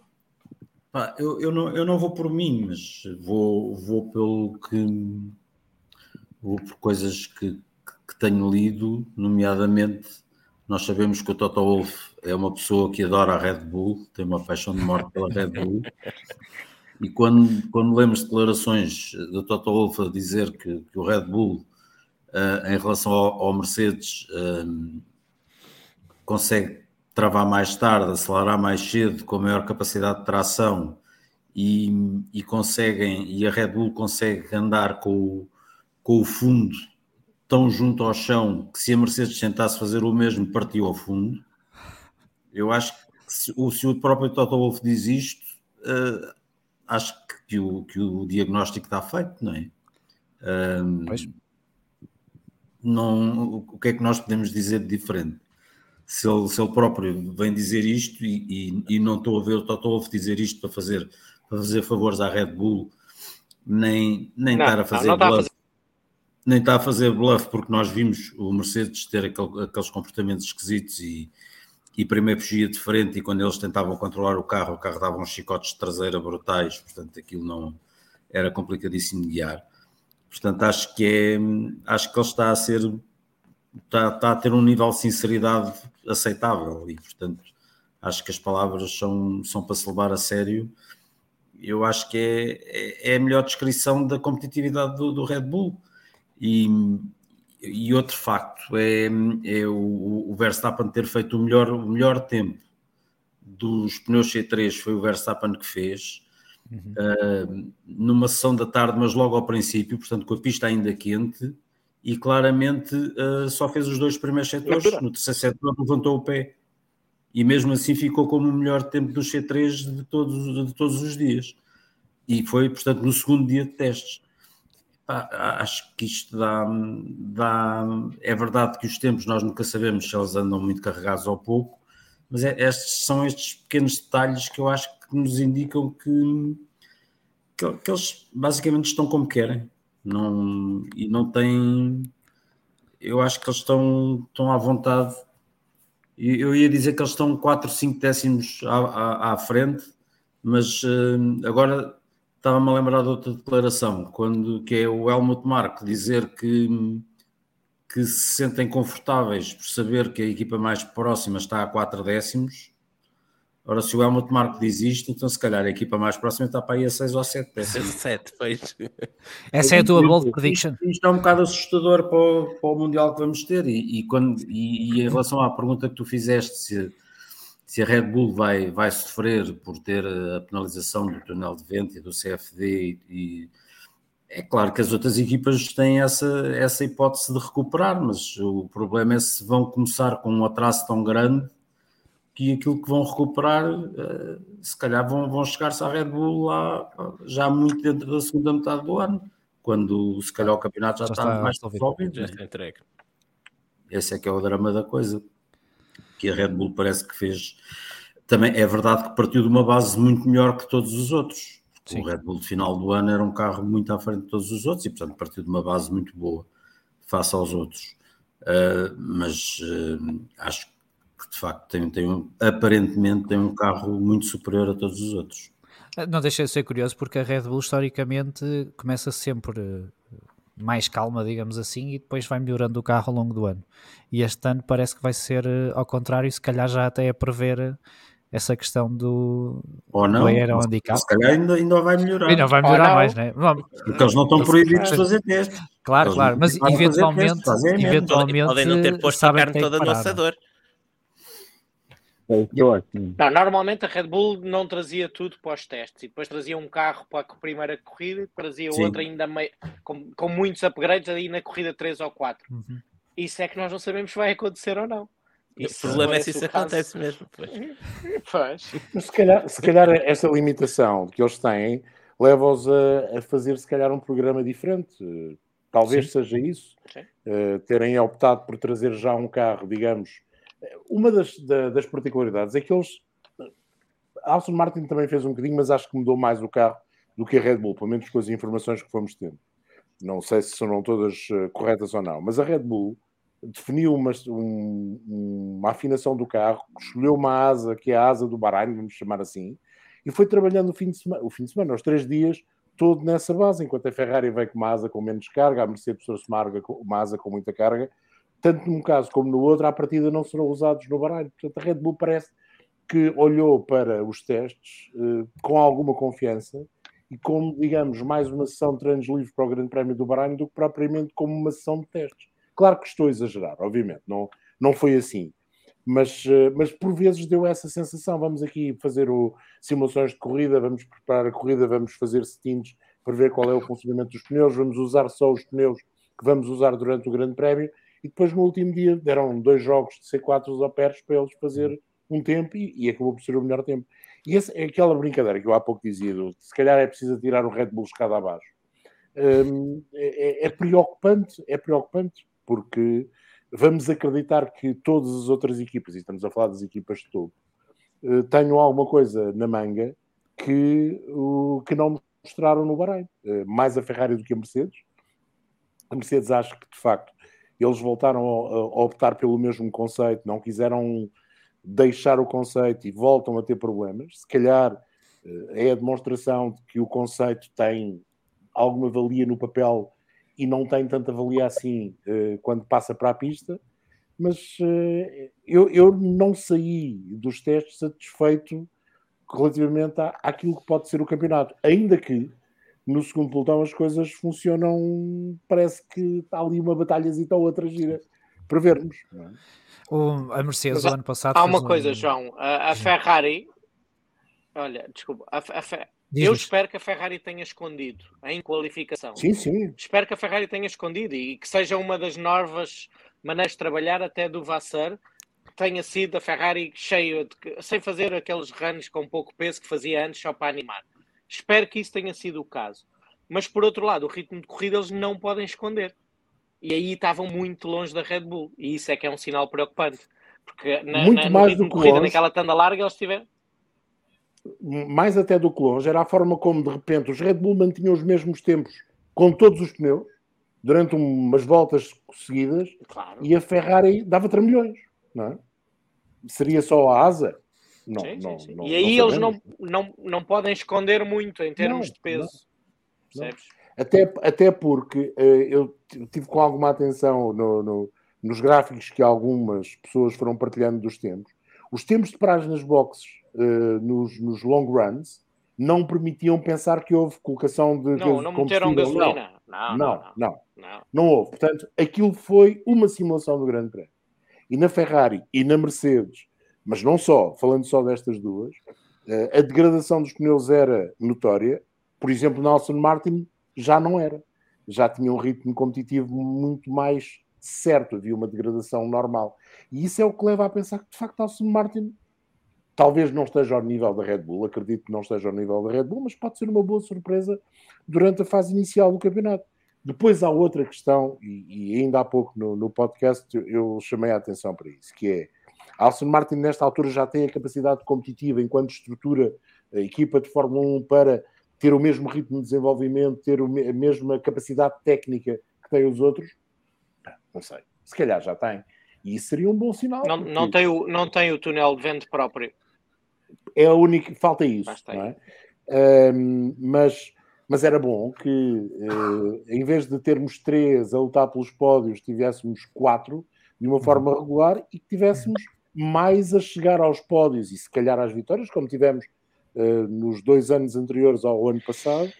Pá, eu, eu, não, eu não vou por mim, mas vou, vou pelo que vou por coisas que, que tenho lido, nomeadamente nós sabemos que o Toto Wolff é uma pessoa que adora a Red Bull, tem uma paixão de morte pela Red Bull. E quando, quando lemos declarações do Toto Wolff a dizer que, que o Red Bull, uh, em relação ao, ao Mercedes, uh, consegue travar mais tarde, acelerar mais cedo, com maior capacidade de tração e, e conseguem, e a Red Bull consegue andar com o, com o fundo tão junto ao chão que se a Mercedes tentasse fazer o mesmo, partiu ao fundo. Eu acho que se, se o próprio Toto Wolff diz isto, uh, acho que o, que o diagnóstico está feito, não é? Não, o que é que nós podemos dizer de diferente? Se ele, se ele próprio vem dizer isto e, e, e não estou a ver o Toto Wolff dizer isto para fazer, para fazer favores à Red Bull, nem, nem não, estar a fazer não, não bluff, a fazer... nem está a fazer bluff, porque nós vimos o Mercedes ter aquele, aqueles comportamentos esquisitos e, e primeiro fugia de frente e quando eles tentavam controlar o carro, o carro dava uns chicotes de traseira brutais, portanto aquilo não era complicadíssimo de guiar. Portanto, acho que é, acho que ele está a ser está, está a ter um nível de sinceridade aceitável e, portanto, acho que as palavras são, são para se levar a sério. Eu acho que é, é, é a melhor descrição da competitividade do, do Red Bull. E, e outro facto é, é o, o, Verstappen ter feito o melhor, o melhor tempo dos pneus C3 foi o Verstappen que fez. Uhum. Uh, numa sessão da tarde, mas logo ao princípio, portanto, com a pista ainda quente, e claramente uh, só fez os dois primeiros setores. No terceiro setor levantou o pé e mesmo assim ficou como o melhor tempo do C3 de todos, de todos os dias. E foi, portanto, no segundo dia de testes. acho que isto dá, dá. É verdade que os tempos nós nunca sabemos se eles andam muito carregados ou pouco, mas é, estes, são estes pequenos detalhes que eu acho que nos indicam que, que, que eles basicamente estão como querem não, e não tem. Eu acho que eles estão, estão à vontade. Eu ia dizer que eles estão 4, 5 décimos à, à, à frente, mas uh, agora estava-me a lembrar de outra declaração, quando, que é o Helmut Mark dizer que, que se sentem confortáveis por saber que a equipa mais próxima está a 4 décimos Ora, se o Helmut Marko diz isto, então se calhar a equipa mais próxima está para aí a 6 ou 7. 7, pois. Essa é a tua bold prediction. Isto, isto, é um bocado assustador para o, para o Mundial que vamos ter. E, e quando, e, e, em relação à pergunta que tu fizeste, se, se a Red Bull vai, vai sofrer por ter a penalização do túnel de vento e do CFD, e, é claro que as outras equipas têm essa, essa hipótese de recuperar, mas o problema é se vão começar com um atraso tão grande que aquilo que vão recuperar, uh, se calhar vão, vão chegar-se à Red Bull lá já muito dentro da segunda metade do ano, quando se calhar o campeonato já, já está, está, mais resolvido. Já está entregue. Esse é que é o drama da coisa. Que a Red Bull parece que fez. Também é verdade que partiu de uma base muito melhor que todos os outros. Sim. O Red Bull de final do ano era um carro muito à frente de todos os outros e, portanto, partiu de uma base muito boa face aos outros. Uh, mas uh, acho que de facto tem, tem um, aparentemente tem um carro muito superior a todos os outros. Não deixa de ser curioso porque a Red Bull historicamente começa sempre mais calma, digamos assim, e depois vai melhorando o carro ao longo do ano. E este ano parece que vai ser ao contrário, se calhar já até a prever essa questão do, Ou não, do handicap. Se calhar ainda, ainda vai melhorar. Ainda vai melhorar mais, né? Vamos. Porque eles não estão proibidos de fazer testes. Claro, eles claro, mas eventualmente, testes, eventualmente podem não ter posto a carne toda no assador. É não, normalmente a Red Bull não trazia tudo para os testes e depois trazia um carro para a primeira corrida e trazia Sim. outro ainda meio, com, com muitos upgrades aí na corrida 3 ou 4. Uhum. Isso é que nós não sabemos se vai acontecer ou não. Isso o problema é se isso acontece mesmo. Pois. Mas se calhar, se calhar essa limitação que eles têm leva-os a, a, fazer se calhar um programa diferente. Talvez Sim. seja isso. Uh, terem optado por trazer já um carro, digamos. Uma das, da, das particularidades é que eles. A Aston Martin também fez um bocadinho, mas acho que mudou mais o carro do que a Red Bull, pelo menos com as informações que fomos tendo. Não sei se são todas uh, corretas ou não, mas a Red Bull definiu uma, um, uma afinação do carro, escolheu uma asa que é a asa do Bahrein, vamos chamar assim, e foi trabalhando o fim de semana, o fim de semana, os três dias, todo nessa base, enquanto a Ferrari veio com uma asa com menos carga, a Mercedes trouxe uma, uma asa com muita carga, tanto num caso como no outro, à partida não serão usados no Bahrein. Portanto, a Red Bull parece que olhou para os testes uh, com alguma confiança e como, digamos, mais uma sessão de treinos livres para o Grande Prémio do Bahrein do que propriamente como uma sessão de testes. Claro que estou a exagerar, obviamente, não, não foi assim. Mas, eh, mas por vezes deu essa sensação. Vamos aqui fazer o, simulações de corrida, vamos preparar a corrida, vamos fazer settings para ver qual é o funcionamento dos pneus, vamos usar só os pneus que vamos usar durante o Grande Prémio e depois no último dia deram dois jogos de C4 ao Pérez para eles fazer um tempo e, e, acabou por ser o melhor tempo. E essa é aquela brincadeira que eu há pouco dizia, do, se calhar é preciso tirar o Red Bull escada abaixo. Hum, é, é, é preocupante, é preocupante porque vamos acreditar que todas as outras equipas, e estamos a falar das equipas de topo, eh, tenham alguma coisa na manga que, o, que não mostraram no Bahrein. Eh, mais a Ferrari do que a Mercedes. A Mercedes acho que, de facto, eles voltaram a, optar pelo mesmo conceito, não quiseram deixar o conceito e voltam a ter problemas. Se calhar eh, é a demonstração de que o conceito tem alguma valia no papel e não tem tanta valia assim uh, quando passa para a pista, mas uh, eu, eu não saí dos testes satisfeito relativamente à, àquilo que pode ser o campeonato, ainda que no segundo pelotão as coisas funcionam, parece que está ali uma batalhazita ou outra gira para vermos. É? O, a Mercedes, o ano passado. Há uma coisa, um... João, a, a Ferrari, olha, desculpa, a, a, eu espero que a Ferrari tenha escondido em qualificação. Sim, sim. Espero que a Ferrari tenha escondido e que seja uma das novas maneiras de trabalhar até do Vassar, que tenha sido a Ferrari cheia de, sem fazer aqueles runs com pouco peso que fazia antes só para animar. Espero que isso tenha sido o caso. Mas por outro lado, o ritmo de corrida eles não podem esconder. E aí estavam muito longe da Red Bull. E isso é que é um sinal preocupante. Porque na, muito na, mais no ritmo de corrida, longe. naquela tanda larga, eles tiveram mais até do que longe, era a forma como de repente os Red Bull mantinham os mesmos tempos com todos os pneus durante umas voltas seguidas claro. e a Ferrari dava tramilhões, não é? Seria só a asa? Não, sim, não, sim, não, E aí eles não, não, não podem esconder muito em termos de peso. Até, até porque uh, eu tive com alguma atenção no, no, nos gráficos que algumas pessoas foram partilhando dos tempos. Os tempos de paragem nas boxes uh, nos, nos, long runs não permitiam pensar que houve colocação de não, não meteram gasolina. Não não, não não, não, não, houve. Portanto, aquilo foi uma simulação do Grande Prémio. E na Ferrari e na Mercedes, mas não só, falando só destas duas, uh, a degradação dos pneus era notória. Por exemplo, na Aston Martin já não era. Já tinha um ritmo competitivo muito mais certo, havia uma degradação normal. E isso é o que leva a pensar que, de facto, a Aston Martin talvez não esteja ao nível da Red Bull, acredito que não esteja ao nível da Red Bull, mas pode ser uma boa surpresa durante a fase inicial do campeonato. Depois há outra questão, e, e ainda há pouco no, no, podcast eu chamei a atenção para isso, que é a Alson Martin nesta altura já tem a capacidade competitiva enquanto estrutura a equipa de Fórmula 1 para ter o mesmo ritmo de desenvolvimento, ter a mesma capacidade técnica que têm os outros? Não sei. Se calhar já tem. E isso seria um bom sinal. Não, porque... não, tem, o, não tem o túnel de vento próprio. É a única. Falta isso. Não é? Um, mas mas era bom que, uh, em vez de termos três a lutar pelos pódios, tivéssemos quatro de uma forma regular e que tivéssemos mais a chegar aos pódios e se calhar às vitórias, como tivemos uh, nos dois anos anteriores ao ano passado,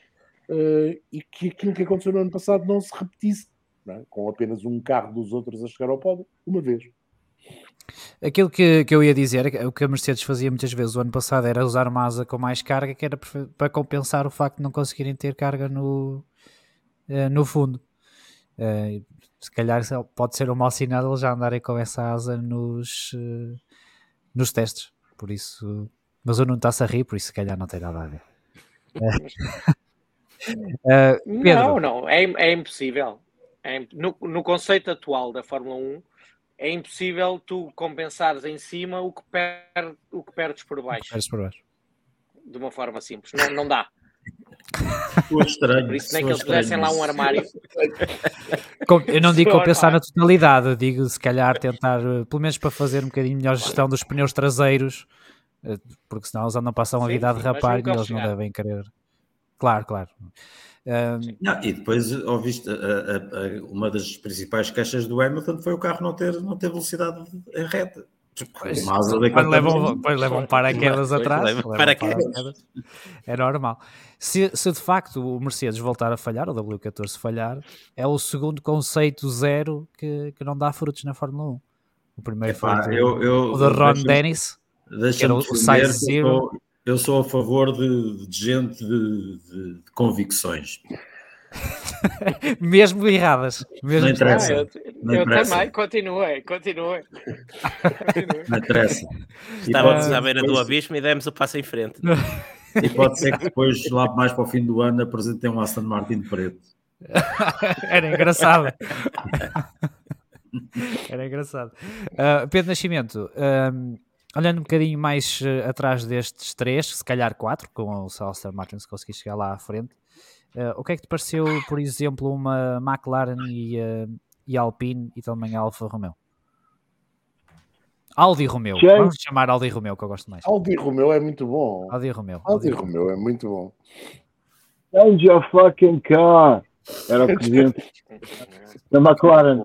uh, e que aquilo que aconteceu no ano passado não se repetisse, não é? com apenas um carro dos outros a chegar ao pódio, uma vez. Aquilo que, que eu ia dizer, o que a Mercedes fazia muitas vezes o ano passado era usar uma asa com mais carga, que era para compensar o facto de não conseguirem ter carga no, eh, no fundo. Eh, se calhar pode ser um mau sinal eles já andarem com essa asa nos, eh, nos testes. Por isso, mas eu não está-se a rir, por isso se calhar não tem nada a ver. não, não, é, é impossível. É, no, no conceito atual da Fórmula 1, é impossível tu compensares em cima o que, per, o que perdes por baixo. Perdes por baixo. De uma forma simples. Não, não dá. Estranho, por isso nem que eles fizessem lá um armário. Eu não digo compensar na totalidade, eu digo se calhar tentar, eh, pelo menos para fazer um bocadinho melhor gestão dos pneus traseiros, eh, porque senão eles andam a passar uma Sim, vida a derrapar e eles não devem querer. Claro, claro. Um... Não, e depois, ouviste, a, a, a, uma das principais queixas do Hamilton foi o carro não ter, não ter velocidade em reta. Pois, depois, levam, depois levam paraquedas atrás. Levam paraquedas. É normal. Se, se, de facto o Mercedes voltar a falhar, o W14 falhar, é o segundo conceito zero que, que não dá frutos na Fórmula 1. O primeiro Epá, foi eu, eu, o de Ron Dennis, que era o Size Zero eu sou a favor de, de gente de, de, de convicções. mesmo erradas. Mesmo não interessa. Ah, eu, não eu interessa. também, continue, continue. Não interessa. Estávamos à beira do abismo e demos o passo em frente. E pode ser que depois, lá mais para o fim do ano, apresentem um Aston Martin preto. Era engraçado. Era engraçado. Uh, Pedro Nascimento, um, olhando um bocadinho mais uh, atrás destes três, se calhar quatro, com o Salster Martin se conseguir chegar lá à frente, uh, o que é que te pareceu, por exemplo, uma McLaren e, uh, e Alpine e também a Alfa Romeo? Audi Romeo, Change. vamos chamar Audi Romeo que eu gosto mais. Audi Romeo é muito bom. Audi Romeo. Audi, Audi Romeo é muito bom. Change your fucking car. Era o presidente da McLaren.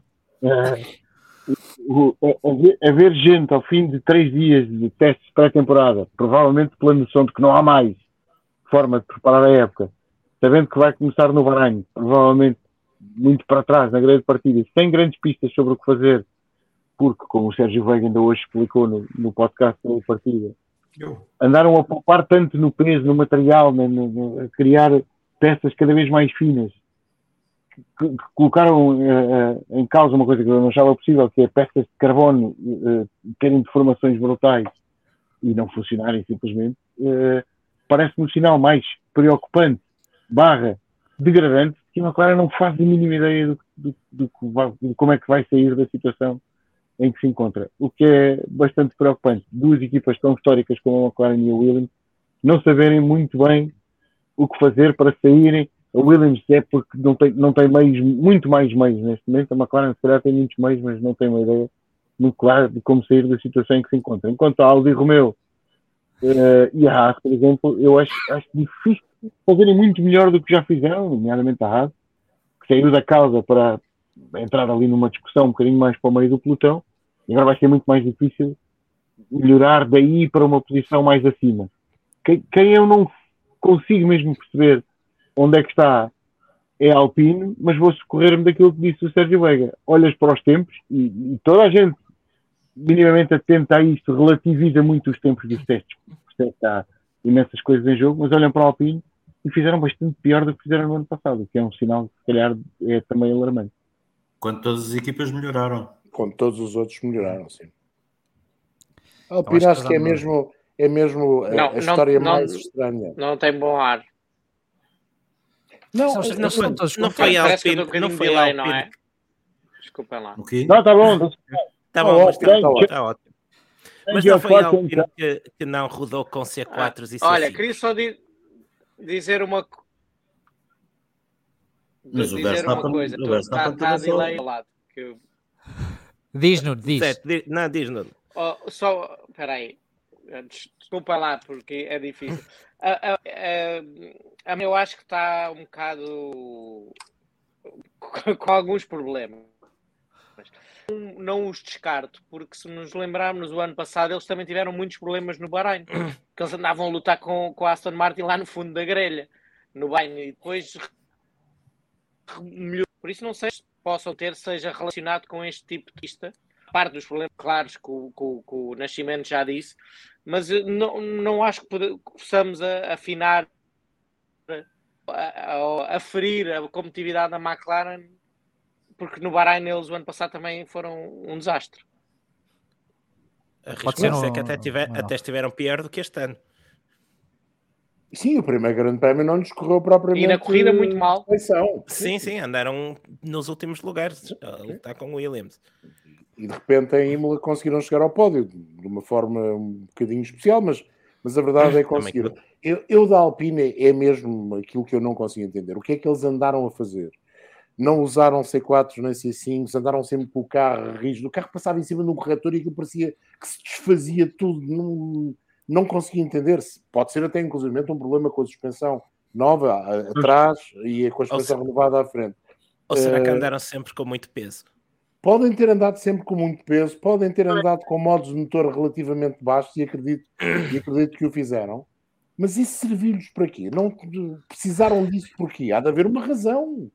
haver gente ao fim de três dias de testes pré-temporada, provavelmente pela noção de que não há mais forma de preparar a época, sabendo que vai começar no Bahrein, provavelmente muito para trás na grande partida, sem grandes pistas sobre o que fazer, porque, como o Sérgio Veiga ainda hoje explicou no, no podcast da partida, andaram a poupar tanto no peso, no material, no, a criar peças cada vez mais finas que, que colocaram uh, em causa uma coisa que eu não achava possível, que é peças de carbono uh, terem deformações brutais e não funcionarem simplesmente, uh, parece-me um sinal mais preocupante, barra, degradante, que a McLaren não faz a mínima ideia do, do, do, de como é que vai sair da situação em que se encontra. O que é bastante preocupante. Duas equipas tão históricas como a McLaren e a Williams não saberem muito bem o que fazer para saírem a Williams é porque não tem, não tem meios, muito mais meios neste momento. A McLaren, se calhar, tem muitos meios, mas não tem uma ideia muito clara de como sair da situação em que se encontra. Enquanto a Audi Romeo uh, e a Haas, por exemplo, eu acho, acho difícil fazerem muito melhor do que já fizeram, nomeadamente a Haas, que saiu da causa para entrar ali numa discussão um bocadinho mais para o meio do pelotão, e agora vai ser muito mais difícil melhorar daí para uma posição mais acima. Quem, eu não consigo mesmo perceber onde é que está é Alpine, mas vou socorrer-me daquilo que disse o Sérgio Veiga. Olhas para os tempos e, e, toda a gente minimamente atenta a isto, relativiza muito os tempos dos testes. Portanto, há imensas coisas em jogo, mas olham para a Alpine e fizeram bastante pior do que fizeram no ano passado, o que é um sinal que, se calhar, é também alarmante. Quando todas as equipas melhoraram. Quando todos os outros melhoraram, sim. A Alpine acho, acho que é mesmo, é mesmo a, Não, a não- história não- mais estranha. Não tem bom ar. Não, é- Não foi, todos não foi que Alpine, não foi delay, não é? Alpine. Desculpem lá. O quê? Não, está bom. Está Tá bom, mas ótimo, está tá ótimo. Tá ótimo. Mas não o foi Alpine então. que, que não rodou com C4s e C5. Olha, queria só di- dizer uma Mas o dizer Verstappen- uma coisa. o Está Verstappen tá, também só- ao lado. Eu- Diz, Nuno, diz. Certo, não, diz Nuno. Oh, só, peraí, Des- desculpa lá porque é difícil. A, a, a, a- eu acho que está um bocado com, com alguns problemas. Não os descarto, porque se nos lembrarmos o ano passado, eles também tiveram muitos problemas no Bahrein, que eles andavam a lutar com, com a Aston Martin lá no fundo da grelha, no Bahrein, e depois melhorou. Por isso não sei se possam ter, seja relacionado com este tipo de pista, parte dos problemas claros que o, que que o Nascimento já disse, mas eu não, não acho que possamos a- afinar, a, a, a ferir a competitividade da McLaren, porque no Bahrein eles o ano passado também foram um desastre. Arrisco ser dizer um- que até, tiver, não. até estiveram pior do que este ano. Sim, o primeiro grande prémio não nos correu propriamente. E na corrida muito mal. perfeição. Sim, sim, andaram nos últimos lugares a lutar com o Williams. E de repente em Imola conseguiram chegar ao pódio de uma forma um bocadinho especial, mas, mas a verdade é que conseguiram. Eu, eu da Alpine é mesmo aquilo que eu não consigo entender. O que é que eles andaram a fazer? Não usaram C4 nem C5, andaram sempre com o carro rígido. O carro passava em cima de um corretor e aquilo parecia que se desfazia tudo. Não, não conseguia entender. -se. Pode ser até inclusive um problema com a suspensão nova a- atrás e com a suspensão renovada à frente. Ou será que Eh, andaram sempre com muito peso? Podem ter andado sempre com muito peso, podem ter andado com modos de motor relativamente baixos e acredito, e acredito que o fizeram. Mas isso serviu-lhes para quê? Não precisaram disso porquê? Há de haver uma razão.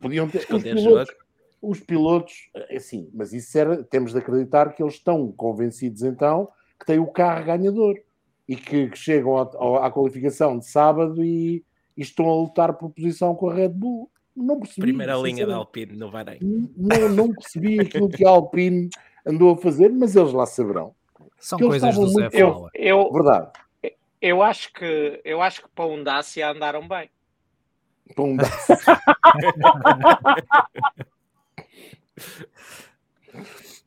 Podiam ter. Os pilotos, os pilotos, é assim, mas isso era. Temos de acreditar que eles estão convencidos então que têm o carro ganhador e que, que chegam à, ao- à qualificação de sábado e, e estão a lutar por posição com a Red Bull. Não percebi. Primeira linha da Alpine no Bahrein. não, não percebi aquilo que a Alpine andou a fazer, mas eles lá saberão. São que coisas do Zé muito- Eu, eu, Verdade. eu, acho que, eu acho que para um Dacia andaram bem. Pum,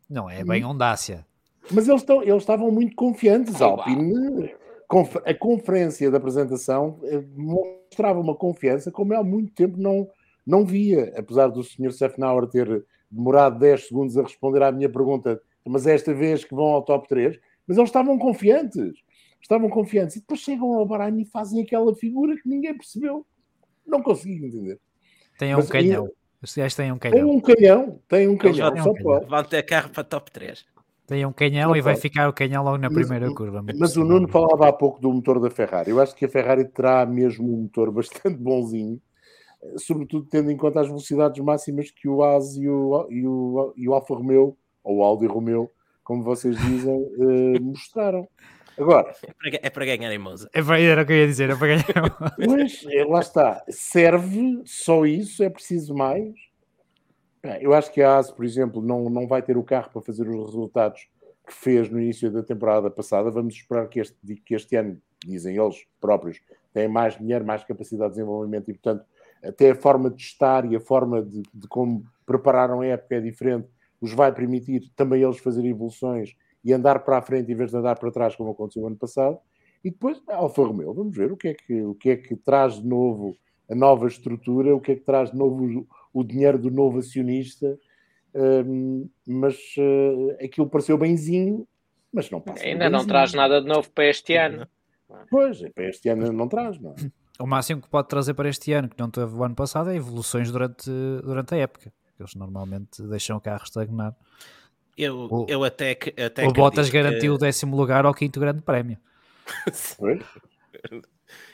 Não é bem ondácia. Mas eles, estão, eles estavam muito confiantes. Alpine, conf- a conferência da apresentação eh, mostrava uma confiança como eu há muito tempo não, não via. Apesar do Sr. Sefnauer ter demorado 10 segundos a responder à minha pergunta, mas é esta vez que vão ao top 3, mas eles estavam confiantes. Estavam confiantes. E depois chegam ao Bahrein e fazem aquela figura que ninguém percebeu. Não consegui entender. Tem um Mas canhão. Os gajos têm um Tem canhão. um canhão, tem um canhão, têm um só canhão. pode. Vão ter carro para top 3. Tem um canhão Não e vai pode. ficar o canhão logo na Mas- primeira curva. Mas o. Nuno falava há pouco do motor da Ferrari. Eu acho que a Ferrari terá mesmo um motor bastante bonzinho, sobretudo tendo em conta as velocidades máximas que o AS e o, e o, e o Alfa Romeo, ou o Audi Romeo, como vocês dizem, eh, mostraram. Agora, É para, é para ganhar em Monza. É para, era o que eu ia dizer, é para ganhar. Pois, é, lá está. Serve só isso? É preciso mais? Eu acho que a AS, por exemplo, não, não vai ter o carro para fazer os resultados que fez no início da temporada passada. Vamos esperar que este, que este ano, dizem eles próprios, têm mais dinheiro, mais capacidade de desenvolvimento e, portanto, até a forma de estar e a forma de, de como prepararam a época é diferente, os vai permitir também eles fazerem evoluções e andar para a frente em vez de andar para trás, como aconteceu ano passado. E depois, a Alfa Romeo, vamos ver o que, é que, o que é que traz de novo a nova estrutura, o que é que traz de novo o, o dinheiro do novo acionista. Hum, mas uh, aquilo pareceu benzinho, mas não passa. Ainda não traz nada de novo para este ano. Pois, é, para este ano não traz, não é? O máximo que pode trazer para este ano, que não teve o ano passado, é evoluções durante, durante a época. Eles normalmente deixam o carro estagnar. Eu, O- eu até que. Até o Bottas acredito garantiu o que- décimo lugar ao quinto grande prémio.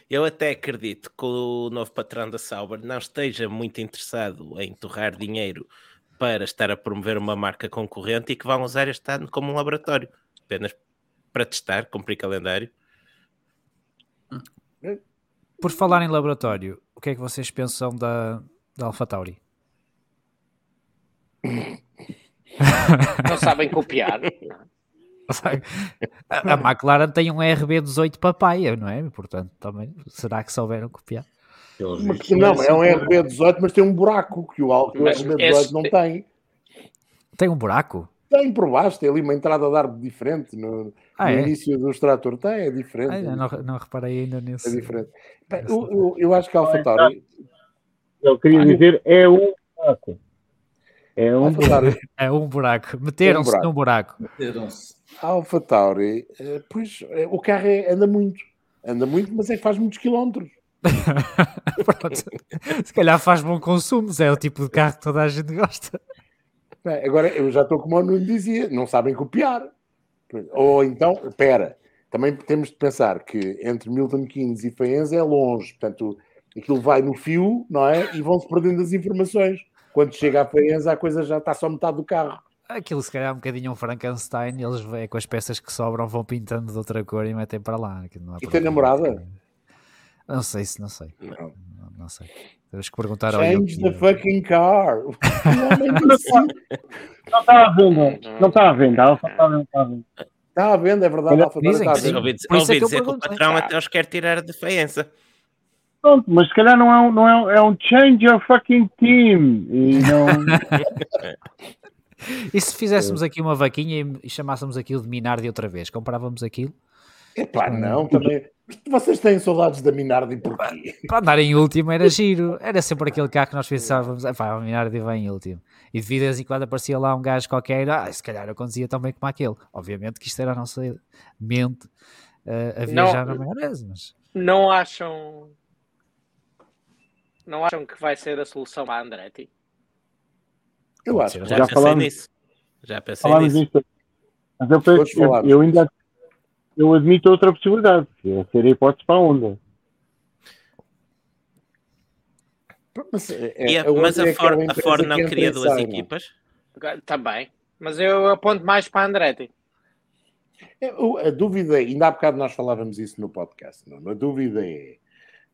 Eu até acredito que o novo patrão da Sauber não esteja muito interessado em torrar dinheiro para estar a promover uma marca concorrente e que vão usar este ano como um laboratório, apenas para testar, cumprir calendário. Por falar em laboratório, o que é que vocês pensam da, da AlphaTauri? Não sabem copiar. a, a McLaren tem um RB18 papaya, não é? Portanto, também será que souberam copiar? Mas, não, é um RB18, mas tem um buraco que o, o RB18 não tem. Tem um buraco? Tem por baixo, tem ali uma entrada de ar diferente no, ah, no é? início do extrator. Tem, é diferente. Ah, não, não, reparei ainda nisso. É diferente. Bem, eu, eu, eu, acho que a AlphaTauri... Eu queria dizer, é um buraco. É um buraco. É um buraco. Meteram-se é um num buraco. Meteram-se. A AlphaTauri, eh, pois, eh, o carro é, anda muito. Anda muito, mas é que faz muitos quilómetros. Se calhar faz bom consumo, é o tipo de carro que toda a gente gosta. Agora, eu já estou como o Nuno dizia, não sabem copiar. Ou então, espera, também temos de pensar que entre Milton Keynes e Faenza é longe, portanto, aquilo vai no fio, não é? E vão-se perdendo as informações. Quando chega a Faenza, a coisa já está só metade do carro. Aquilo se calhar é um bocadinho um Frankenstein, eles vêm com as peças que sobram, vão pintando de outra cor e metem para lá. Não e tem namorada? Não sei se, não sei. Não, não, não sei. Temos que perguntar ao Change the fucking car. não está à venda. Não está à venda. Está à venda. Está à venda, é verdade. Dizem que sim. Ouvi, ouvi é dizer que, que o patrão até os quer tirar de feiança. Pronto, mas se calhar não é um, não é, é um change your fucking team. E não... e se fizéssemos aqui uma vaquinha e chamássemos aquilo de Minardi outra vez? Comprávamos aquilo? Epá, não, também. Vocês têm saudades da Minardi porquê? Para andar em último era giro. Era sempre aquele carro que nós pensávamos, epá, a Minardi vem em último. E de vez em quando aparecia lá um gajo qualquer, ah, se calhar eu conduzia também como aquele. Obviamente que isto era a nossa mente uh, a viajar não, na maionese, mas... Não acham... Não acham que vai ser a solução para a Andretti? Eu acho. Já, já pensei falamos, nisso. Já pensei nisso. nisso. Mas eu, penso, eu, eu ainda eu admito outra possibilidade, que é ser a hipótese para a onda. Mas, é, é, é mas a, For, a Ford não queria duas não. equipas? Também. Mas eu aponto mais para a Andretti. É, a dúvida, ainda há bocado nós falávamos isso no podcast, não? a dúvida é,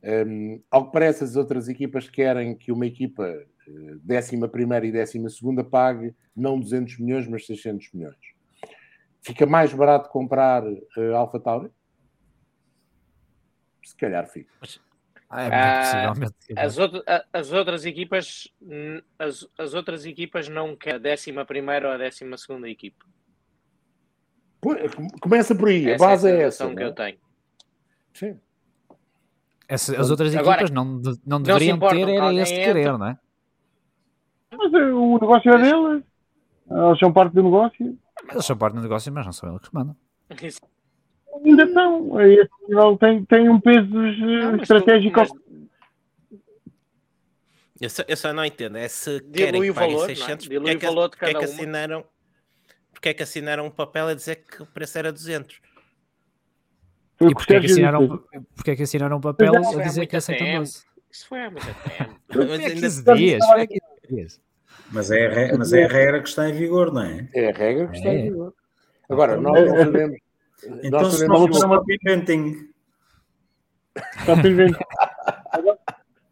um, ao que parece as outras equipas querem que uma equipa eh, décima primeira e décima segunda pague não 200 milhões, mas 600 milhões. Fica mais barato comprar uh, Alpha Tauri? Se calhar fica. Ah, é ah, as, outro, as, outras equipas as, as, outras equipas não querem a décima primeira ou a décima segunda equipa. Começa por aí, essa a base é, a é essa. que eu tenho. Sim. Essa, as outras Agora, equipas não, não deveriam não ter era esse querer, não é? Mas eh, o negócio é deles. Eles são parte do negócio. Eles são parte do negócio, mas não são eles que mandam. Ainda não. Esse nível tem, tem um peso não, estratégico. Tu, mas... Eu, só, eu só não entendo. É se querem que paguem 600, porque, é que, porque é que assinaram porque é que assinaram um papel a dizer que o preço era 200? E porque é, que assinaram, porque é que assinaram um papel a dizer que aceitam 12? Isso foi há muito tempo. mas ainda 15 dias. Foi há 15 dias. Mas é, a, mas é a regra que está em vigor, não é? É a regra que está é. em vigor. Agora, então, nós não sabemos. Então, nós se não for uma inventing. Stop inventing.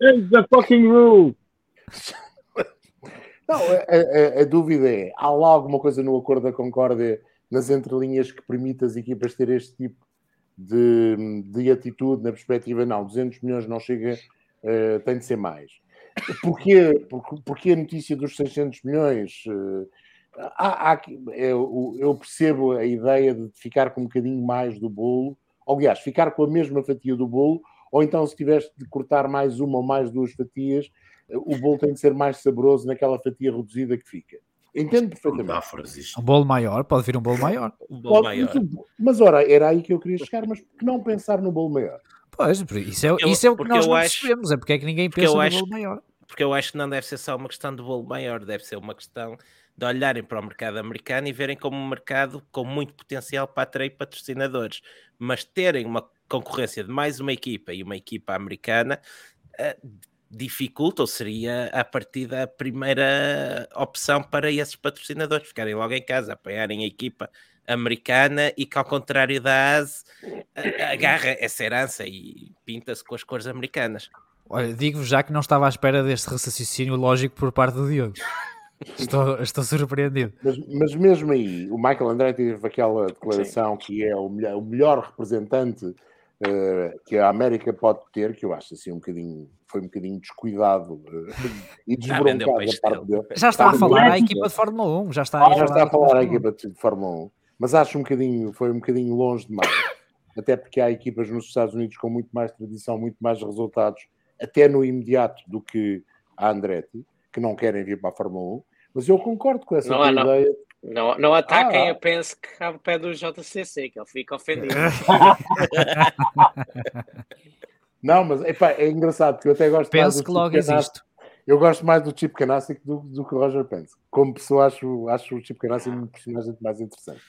Change the fucking rule. Não, a, a, a, dúvida é: há lá alguma coisa no acordo da Concórdia nas entrelinhas que permite as equipas ter este tipo de, de atitude na perspectiva? Não, 200 milhões não chega, uh, tem de ser mais. Porquê, porquê a notícia dos 600 milhões? Eh, há, há, eu, eu, percebo a ideia de ficar com um bocadinho mais do bolo, aliás, ficar com a mesma fatia do bolo, ou então se tivesse de cortar mais uma ou mais duas fatias, eh, o bolo tem de ser mais saboroso naquela fatia reduzida que fica. Entendo perfeitamente. Um bolo maior, pode vir um bolo maior. Um bolo pode, maior. Mas ora, era aí que eu queria chegar, mas por que não pensar no bolo maior? Pois, isso é, eu, isso é o que nós não acho, percebemos, é porque é que ninguém pensa no acho, bolo maior. Porque eu acho que não deve ser só uma questão de bolo maior, deve ser uma questão de olharem para o mercado americano e verem como um mercado com muito potencial para atrair patrocinadores, mas terem uma concorrência de mais uma equipa e uma equipa americana uh, dificulta ou seria a partir da primeira opção para esses patrocinadores ficarem logo em casa, apoiarem a equipa americana e que, ao contrário da ASE, agarra essa herança e pinta-se com as cores americanas. Olha, digo-vos já que não estava à espera deste raciocínio lógico por parte do Diogo. Estou, estou surpreendido. Mas, mas mesmo aí, o Michael Andretti teve aquela declaração que é o melhor, o melhor representante uh, que a América pode ter, que eu acho assim um bocadinho, foi um bocadinho descuidado uh, e desbroncado da parte dele. Já está a falar a equipa de Fórmula 1, já está, ah, já está a falar a equipa de Fórmula 1, mas acho um bocadinho, foi um bocadinho longe demais. Até porque há equipas nos Estados Unidos com muito mais tradição, muito mais resultados, até no imediato, do que a Andretti, que não querem vir para a Fórmula 1 mas eu concordo com essa não, ideia. Não, não ataquem ah, a Pense que ao pé do JCC, que ele fica ofendido. não, mas epá, é engraçado, porque eu até gosto Penso mais do que logo existe. Eu gosto mais do Chip Ganassi do, do que o Roger Pence. Como pessoa, acho, acho o Chip Ganassi um personagem mais interessante.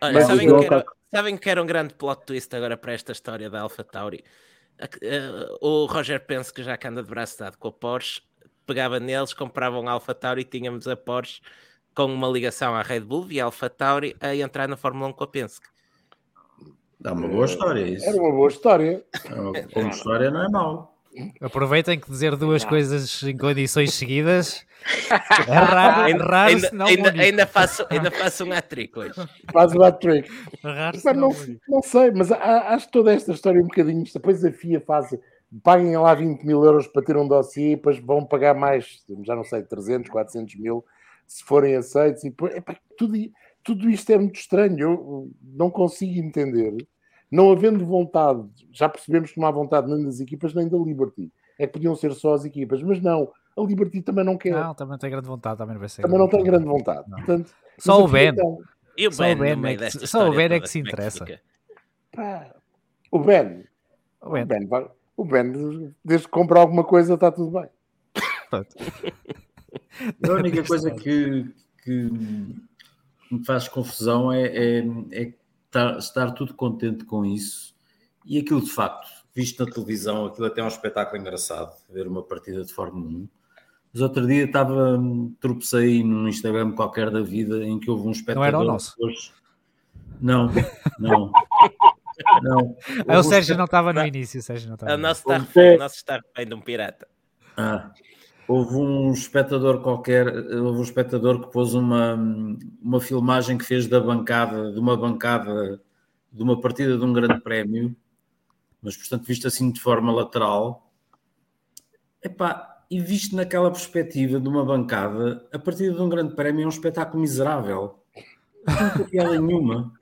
Olha, mas, sabem, que era, sabem que era um grande plot twist agora para esta história da Alpha Tauri? O Roger Pence, que já anda de braço dado com a Porsche, pegava neles, comprava um Alpha Tauri e tínhamos a Porsche com uma ligação à Red Bull e Alpha Tauri a entrar na Fórmula 1 com a Penske. Dá uma boa história isso. Era uma boa história. Como história não é mau. Aproveitem que dizer duas coisas em condições seguidas é raro, é raro ainda, não ainda, ainda, faço, ainda faço um hat-trick hoje. Faz um hat-trick. Não, não, não, sei, mas acho toda esta história um bocadinho. Depois a FIA faz paguem lá 20 mil euros para ter um dossiê e depois vão pagar mais, já não sei, 300, 400 mil, se forem aceitos. E depois, epá, tudo, tudo isto é muito estranho, eu não consigo entender. Não havendo vontade, já percebemos que não há vontade nem das equipas nem da Liberty. É que podiam ser só as equipas, mas não, a Liberty também não quer. Não, também não tem grande vontade, também não vai ser. Também não tem grande vontade. Portanto, só o Ben. Então, e o Ben, só o Ben, é que, só o ben é que se interessa. Pá, o Ben. O Ben. O ben vai, o Ben, desde que compra alguma coisa, está tudo bem. A única coisa que, que me faz confusão é, é, é estar, estar, tudo contente com isso e aquilo de facto, visto na televisão, aquilo até é um espetáculo engraçado, ver uma partida de Fórmula 1. Mas outro dia estava, tropecei num Instagram qualquer da vida em que houve um espetáculo. Não era o nosso. Não, não. Não. O, o Sérgio não estava no início. O Sérgio não estava. O nosso está refém, nosso está refém de um pirata. Ah, houve um espectador qualquer, houve um espectador que pôs uma, uma filmagem que fez da bancada, de uma bancada, de uma partida de um grande prémio, mas portanto visto assim de forma lateral. Epá, e visto naquela perspectiva de uma bancada, a partida de um grande prémio é um espetáculo miserável. Não tem piada nenhuma.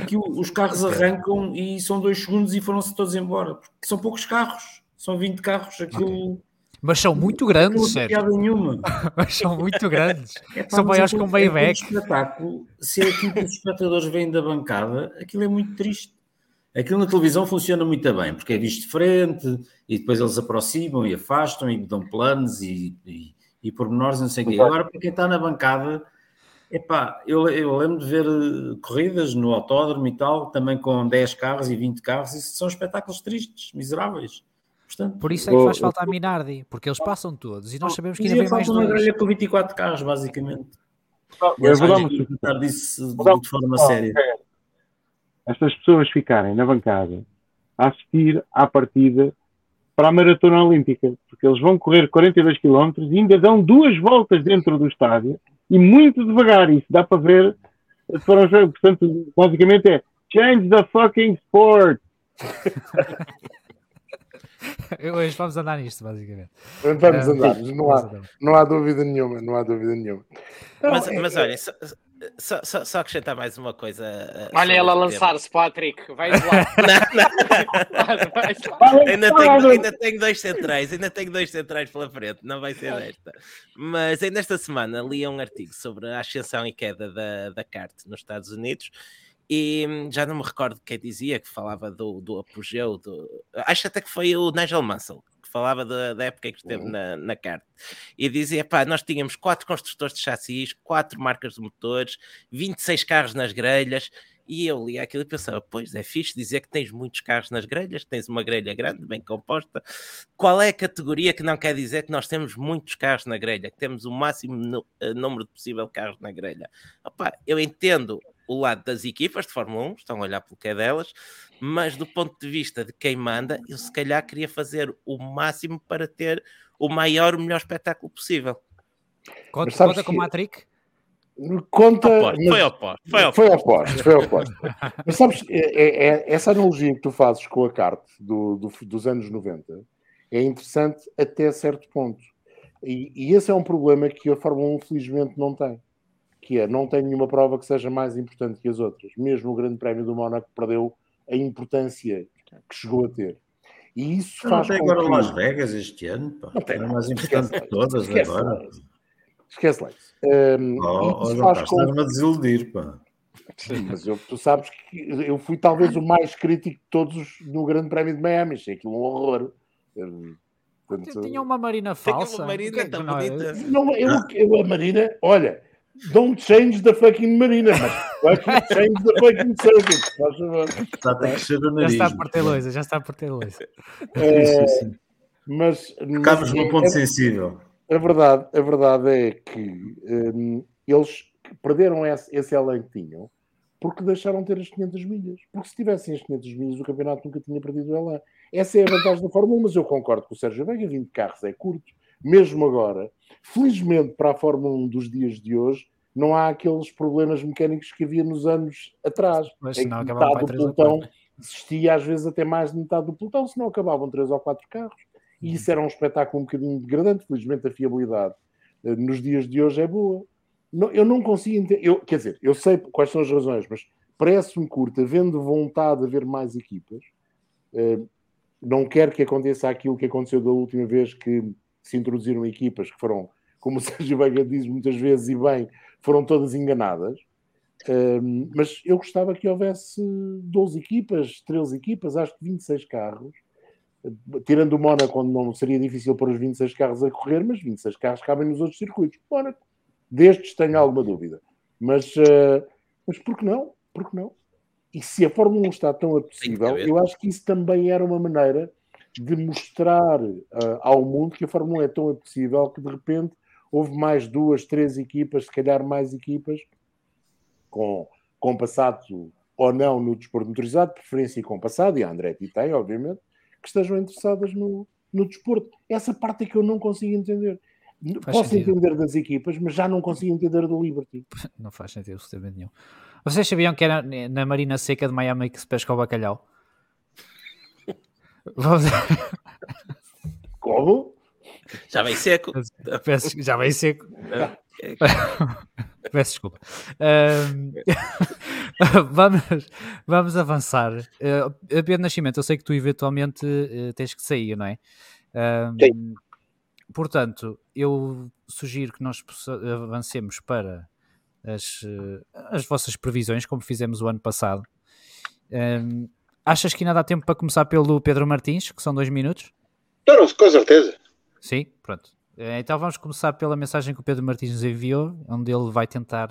Aqui os carros arrancam e são dois segundos e foram-se todos embora. Porque são poucos carros, são 20 carros. Aquilo. Okay. Mas são muito grandes, sério. nenhuma. Mas são muito grandes. É, pá, são maiores que um Maybach. espetáculo, se é aquilo que os espectadores vêm da bancada, aquilo é muito triste. Aquilo na televisão funciona muito bem, porque é visto de frente e depois eles aproximam e afastam e dão planos e, e, e pormenores, não sei o quê. Agora, para quem está na bancada, Epá, eu, eu lembro de ver eh, corridas no autódromo e tal, também com 10 carros e 20 carros, e são espetáculos tristes, miseráveis. Portanto, Por isso é que faz falta a Minardi, porque eles passam todos e nós sabemos que ainda vem mais uma grelha com 24 carros, basicamente. Eu vou dar disso de, de forma séria. Estas pessoas ficarem na bancada a assistir à partida para a Maratona Olímpica, porque eles vão correr 42 km e ainda dão duas voltas dentro do estádio e muito devagar. Isso dá para ver. Portanto, basicamente é change the fucking sport. Hoje vamos andar nisto, basicamente. Vamos andar, não há, não há dúvida nenhuma, não há dúvida nenhuma. Mas, é mas olha, só, só, só, acrescentar mais uma coisa. Uh, Olha ela a lançar-se, Patrick. Vai lá. ainda, tenho, ainda tenho dois centrais, ainda tenho dois centrais pela frente, não vai ser desta. Mas ainda esta semana li um artigo sobre a ascensão e queda da, da CART nos Estados Unidos e já não me recordo quem dizia que falava do, do apogeu. Do... Acho até que foi o Nigel Mansell falava da, da época que esteve uhum. na, na carta, e dizia: pá, nós tínhamos quatro construtores de chassis, quatro marcas de motores, 26 carros nas grelhas. E eu li aquilo e pensava: pois é fixe dizer que tens muitos carros nas grelhas, tens uma grelha grande, bem composta. Qual é a categoria que não quer dizer que nós temos muitos carros na grelha, que temos o máximo uh, número de possível carros na grelha? Opa, eu entendo o lado das equipas de Fórmula 1, estão a olhar pelo que é delas, mas do ponto de vista de quem manda, eu se calhar queria fazer o máximo para ter o maior, o melhor espetáculo possível. Conta, conta com o Matrix? Conta. Oposto, foi oposto. Foi oposto. Foi oposto, foi oposto. mas sabes, é, é- é- essa analogia que tu fazes com a kart do, do- dos anos 90 é interessante até certo ponto. E, e esse é um problema que a Fórmula 1 felizmente não tem. Que é, não tem nenhuma prova que seja mais importante que as outras. Mesmo o Grande Prémio do Mónaco perdeu a importância que chegou a ter. E isso Não faz tem com agora que... Las Vegas este ano, pá. Não tem Era nada. mais importante Esquece que todas Esquece agora. lá isso. Esquece lá isso. Hum, Oh, isso faz com estás-me a desiludir, pá. Sim, mas eu- tu sabes que eu fui talvez o mais crítico de todos no Grande Prémio de Miami. Achei aquilo um horror. Hum, portanto, Tinha uma marina Tem uma falsa. marina O que é tão não é? bonita. Não, eu, eu, a Marina, olha, don't change the fucking Marina, mas change the fucking circuit. Faz favor. Está a crescer o Já nariz. está por ter loisa, já está ter loisa. É, sim. mas num ponto é- sensível. A verdade, a verdade é que hum, eles perderam esse, esse além que tinham porque deixaram de ter as 500 milhas. Porque se tivessem as 500 milhas, o campeonato nunca tinha perdido o Elan. Essa é a vantagem da Fórmula 1, mas eu concordo com o Sérgio Veiga, 20 carros é curto, mesmo agora. Felizmente para a Fórmula 1 dos dias de hoje, não há aqueles problemas mecânicos que havia nos anos atrás, Mas em que senão acabavam metade do pelotão existia às vezes até mais de metade do pelotão, senão acabavam três ou quatro carros. E isso era um espetáculo um bocadinho degradante. Felizmente a fiabilidade eh, nos dias de hoje é boa. Não- eu não consigo entender, eu, quer dizer, eu sei quais são as razões, mas parece-me curto, havendo vontade de haver mais equipas, eh, não quero que aconteça aquilo que aconteceu da última vez que se introduziram equipas que foram, como o Sérgio Veiga diz muitas vezes e bem, foram todas enganadas. Um, mas eu gostava que houvesse 12 equipas, 13 equipas, acho que 26 carros. Tirando o Mónaco, onde não seria difícil pôr os 26 carros a correr, mas 26 carros cabem nos outros circuitos. Mónaco, destes tenho alguma dúvida. Mas, uh, mas por que não? Por que não? E se a Fórmula 1 está tão haver. eu acho que isso também era uma maneira de mostrar uh, ao mundo que a Fórmula 1 é tão apetecível que de repente houve mais duas, três equipas, se calhar mais equipas, com, com passado ou não no desporto motorizado, preferência com passado, e a Andretti tem, obviamente, que estejam interessadas no, no desporto. Essa parte é que eu não consigo entender. Faz Posso sentido. entender das equipas, mas já não consigo entender do Liberty. Não faz sentido absolutamente nenhum. Vocês sabiam que era na Marina Seca de Miami que se pesca o bacalhau? Vamos... Como? Já vem seco. Peço- já vem seco. Peço desculpa. Ahm, vamos, vamos avançar. Uh, Pedro Nascimento, eu sei que tu eventualmente eh, tens que sair, não é? Ahm, portanto, eu sugiro que nós avancemos para as, eh, as vossas previsões, como fizemos o ano passado. Ahm, achas que ainda dá tempo para começar pelo Pedro Martins, que são dois minutos? Não, com certeza. Sim, pronto. Eh, Então vamos começar pela mensagem que o Pedro Martins nos enviou, onde ele vai tentar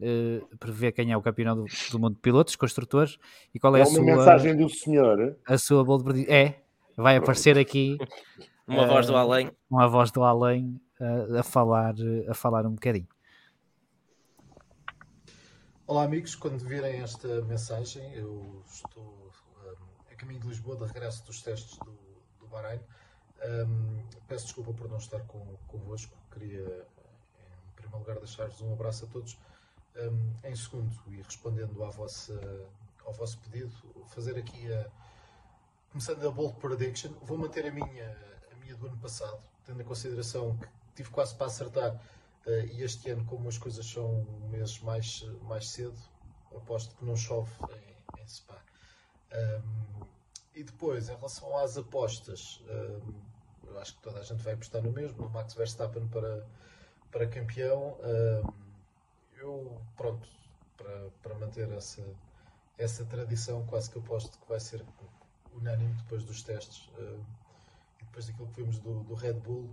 eh, prever quem é o campeão do, do mundo de pilotos, construtores, e qual é, É a, uma sua, mensagem do senhor. a sua bold prediction. É, vai aparecer aqui Uma voz do além. uma voz do além eh, a, falar, a falar um bocadinho. Olá amigos, quando virem esta mensagem, eu estou caminho de Lisboa, de regresso dos testes do, do Bahrein. Um, peço desculpa por não estar com, convosco, queria em primeiro lugar deixar-vos um abraço a todos. Um, em segundo, e respondendo à vossa, ao vosso pedido, fazer aqui a, começando a bold prediction, vou manter a minha, a minha do ano passado, tendo em consideração que tive quase para acertar Uh, e este ano, como as coisas são meses mais, mais cedo, aposto que não chove em, em Spa. Um, e depois, em relação às apostas, um, eu acho que toda a gente vai apostar no mesmo, no Max Verstappen para, para campeão. Um, eu, pronto, para, para manter essa, essa tradição, quase que aposto que vai ser unânime depois dos testes e depois daquilo que vimos do, do Red Bull.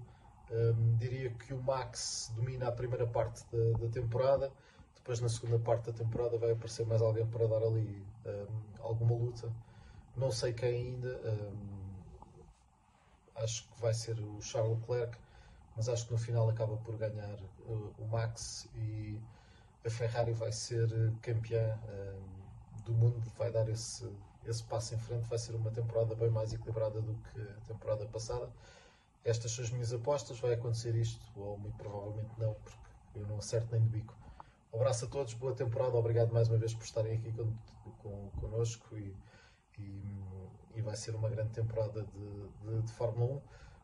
Um, diria que o Max domina a primeira parte da, da, temporada, depois na segunda parte da temporada vai aparecer mais alguém para dar ali alguma luta. Não sei quem ainda, acho que vai ser o Charles Leclerc, mas acho que no final acaba por ganhar uh, o Max e a Ferrari vai ser campeã do mundo, vai dar esse, esse passo em frente. Vai ser uma temporada bem mais equilibrada do que a temporada passada. Estas são as minhas apostas. Vai acontecer isto, ou muito provavelmente não, porque eu não acerto nem de bico. Um abraço a todos, boa temporada. Obrigado mais uma vez por estarem aqui con con connosco e, e, e, vai ser uma grande temporada de, de, de Fórmula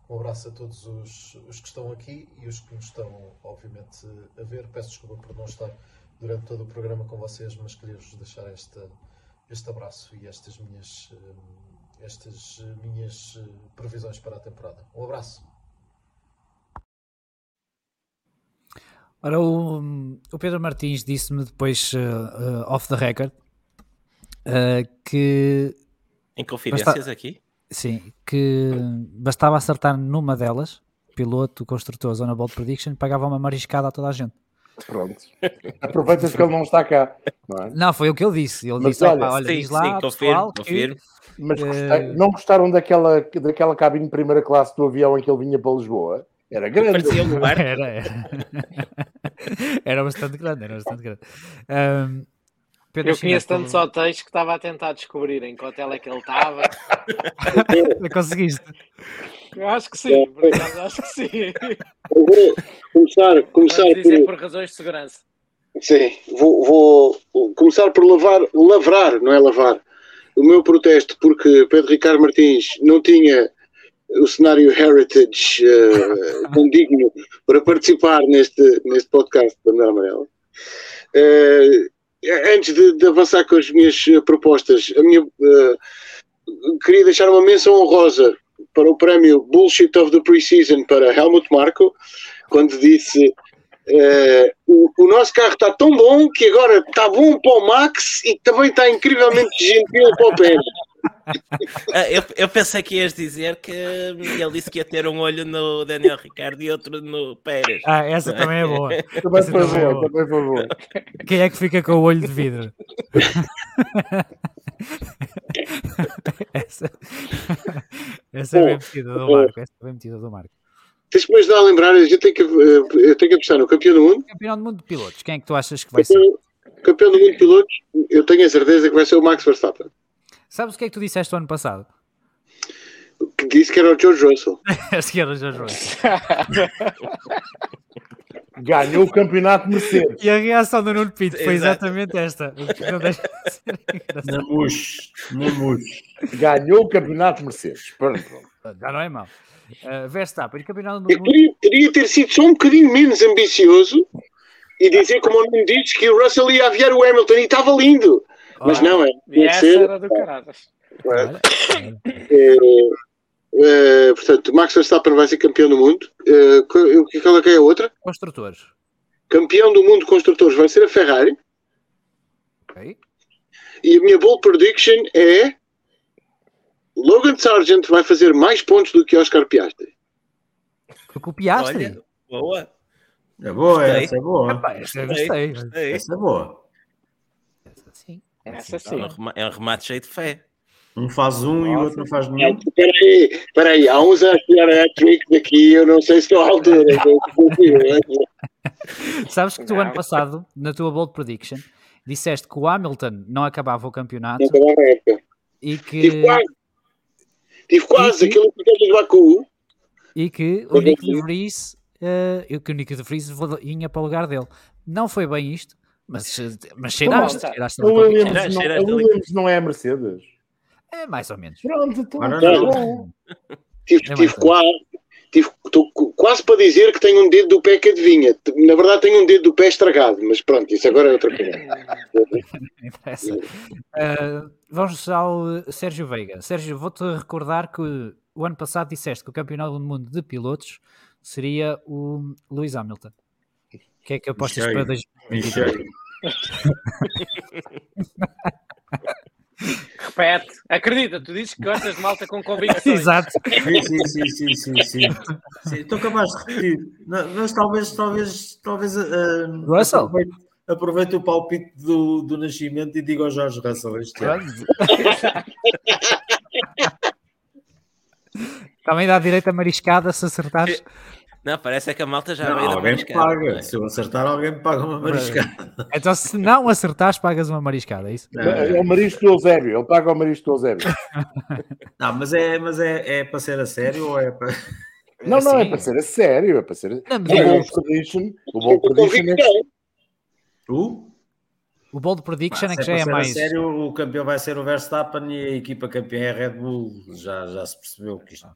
1. Um abraço a todos os, os, que estão aqui e os que nos estão, obviamente, a ver. Peço desculpa por não estar durante todo o programa com vocês, mas queria-vos deixar esta, este abraço e estas minhas, eh, estas minhas eh, previsões para a temporada. Um abraço. Ora, o, o Pedro Martins disse-me depois, uh, uh, off the record, uh, que. Em confidências basta... aqui? Sim, que bastava acertar numa delas, piloto, construtor, zona bolt prediction, pagava uma mariscada a toda a gente. Pronto. Aproveita-se que ele não está cá. Não, é? não, foi o que ele disse. Ele mas disse: olha, olha sim, diz lá, sim, pessoal, confirmo, que, Mas gostei, não gostaram daquela, daquela cabine de primeira classe do avião em que ele vinha para Lisboa? Era grande. Parecia um era, era. era bastante grande, era bastante grande. Um, Pedro eu conheço tantos hotéis que estava a tentar descobrir em que hotel é que ele estava. Conseguiste? Eu acho que sim, por acaso, acho que sim. Eu vou começar, começar dizer por... por razões de segurança. Sim, vou, vou começar por lavar, lavrar, não é lavar, o meu protesto porque Pedro Ricardo Martins não tinha o cenário Heritage uh, digno para participar neste, neste podcast da Bandeira Amarela. Uh, antes de, de, avançar com as minhas propostas, a minha, uh, queria deixar uma menção honrosa para o prémio Bullshit of the Preseason para Helmut Marko, quando disse Uh, o, o, nosso carro está tão bom que agora está bom para o Max e também está incrivelmente gentil para o Pérez. Ah, eu, eu, pensei que ias dizer que ele disse que ia ter um olho no Daniel Ricardo e outro no Pérez. Ah, essa também é boa. Também foi boa, é boa. também foi boa. Quem é que fica com o olho de vidro? essa, essa é bem metida do Marco. Essa é bem metida do Marco. Deixa-me ajudar a lembrar, a gente tem que, eh, eu tenho que apostar no campeão do mundo. Campeão do mundo de pilotos, quem é que tu achas que vai campeão, ser? Campeão do mundo de pilotos, eu tenho a certeza que vai ser o Max Verstappen. Sabes o que é que tu disseste o ano passado? Disse que era o George Russell. Acho que era o George Russell. Ganhou o campeonato Mercedes. E a reação do Nuno Pinto foi exatamente esta. Mamus. Mamus. Ganhou o campeonato Mercedes. Pronto. Já não é mau. Uh, Verstappen, o campeonato do mundo... Podia, podia ter sido só um bocadinho menos ambicioso e dizer, como o Nuno disse, que o Russell ia aviar o Hamilton e estava lindo. Mas não, é. Essa ser, era do caradas. É, é, portanto, Max Verstappen vai ser campeão do mundo. É, qual é que é a outra? Construtores. Campeão do mundo de construtores vai ser a Ferrari. Okay. E a minha bold prediction é Logan Sargent vai fazer mais pontos do que Oscar Piastri. Porque o Piastri. Olha, boa. É boa, essa é boa. Epá, essa, gostei. Essa é boa. Essa sim. É um remate cheio de fé. Um faz um Nossa. e o outro não faz nenhum. Peraí, peraí, há uns a tirar a trick daqui, eu não sei se estou à altura. Sabes que tu, ano passado, na tua bold prediction, disseste que o Hamilton não acabava o campeonato. Não acabava a época. E que. Tive quase, Tive quase aquele que do Baku. E que o Nick de Vries, uh, que o Nick de Vries vinha para o lugar dele. Não foi bem isto, mas, mas cheiraste. cheiraste o Williams, não, o Williams não é a Mercedes. É mais ou menos. Pronto, então, Tive, é tive quase, estou quase para dizer que tenho um dedo do pé que adivinha. Na verdade, tenho um dedo do pé estragado, mas pronto, isso agora é outra coisa. uh, vamos ao Sérgio Veiga. Sérgio, vou-te recordar que o ano passado disseste que o Campeonato do Mundo de Pilotos seria o Lewis Hamilton. O que é que apostas para 2022? Repete, acredita, tu dizes que gostas de malta com convicções. Exato. Sim, sim, sim, sim, sim, estou capaz de repetir. Mas talvez, talvez, talvez uh, Russell. Aproveite, aproveite, o palpite do, do nascimento e diga ao Jorge Russell este ano. Também dá direito a mariscada se acertares. Não, parece é que a malta já não, veio alguém me paga. É? Se eu acertar, alguém me paga uma mariscada. Então, se não acertares, pagas uma mariscada, é isso? É, é o marisco do Eusébio, ele paga o marisco do Eusébio. Não, mas é, mas é, é para ser a sério ou é para. Não, não, é Assim, para ser a sério, é para ser. Não, mas O é- Bold Prediction, o Bold Com Prediction é. Tu? O Bold Prediction é Se que já é mais. sério, o campeão vai ser o Verstappen e a equipa campeã é a Red Bull. Já, já se percebeu que isto.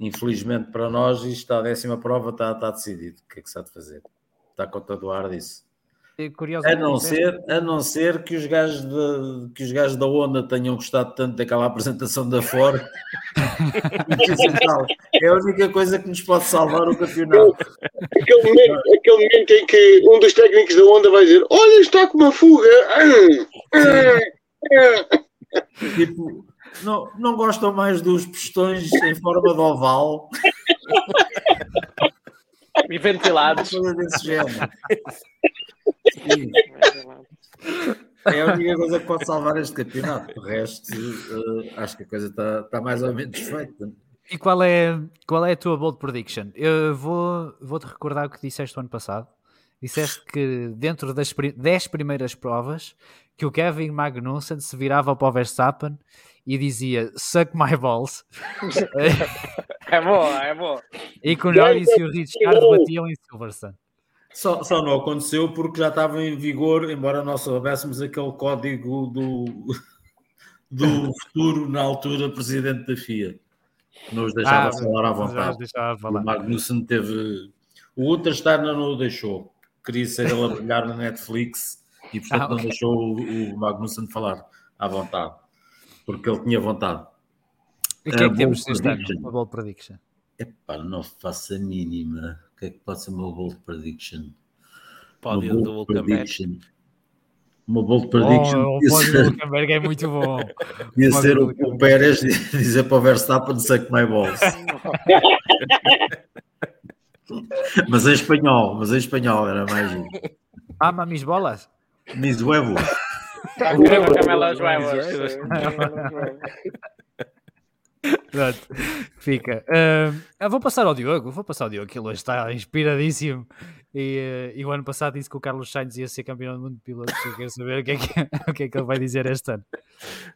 Infelizmente para nós, isto à décima prova está, está decidido. O que é que se há de fazer? Está conta do ar disso. A não ser, a não ser que, os gajos da, que os gajos da Honda tenham gostado tanto daquela apresentação da Ford. é a única coisa que nos pode salvar o campeonato. Aquele momento, aquele momento em que um dos técnicos da Honda vai dizer: Olha, está com uma fuga. Tipo, não, não gostam mais dos pistões em forma de oval, E ventilados. coisa desse género. Sim, é a única coisa que pode salvar este campeonato. O resto, eh, acho que a coisa está, está mais ou menos feita. E qual é, qual é a tua bold prediction? Eu vou, vou-te recordar o que disseste o ano passado. Disseste que dentro das 10 primeiras provas que o Kevin Magnussen se virava para o Verstappen e dizia suck my balls É boa, é boa. e que o Norris e o Richard batiam em Silverstone. Só, só não aconteceu porque já estava em vigor, embora nós soubéssemos aquele código do, do futuro, na altura, presidente da FIA. que Nos deixava Ah, falar à vontade. deixava O falar. Magnussen teve. O Ultrastar não o deixou. Queria ser ele a brilhar na Netflix e, portanto, Ah, não ok. deixou o, o Magnussen falar à vontade. Porque ele tinha vontade. E o que é Ah, que temos bold este ano? prediction. Uma bold prediction. Epá, não faço a mínima. O que é que pode ser uma bold prediction? Pódio uma do bold prediction. Uma bold prediction. Oh, o pódio ser- do Hulkenberg é muito bom. ia ser o, o Hulkenberg. Pérez dizer para o Verstappen suck my balls. mas em espanhol, mas em espanhol era mais giro. Mama mis bolas. Mis huevos. Crema camelas huevos. Pronto, fica. Eu vou passar ao Diogo, vou passar ao Diogo, que ele hoje está inspiradíssimo. E, eh, e o ano passado disse que o Carlos Sainz ia ser campeão do mundo de pilotos. Eu quero saber o que, é que, o que é que ele vai dizer este ano.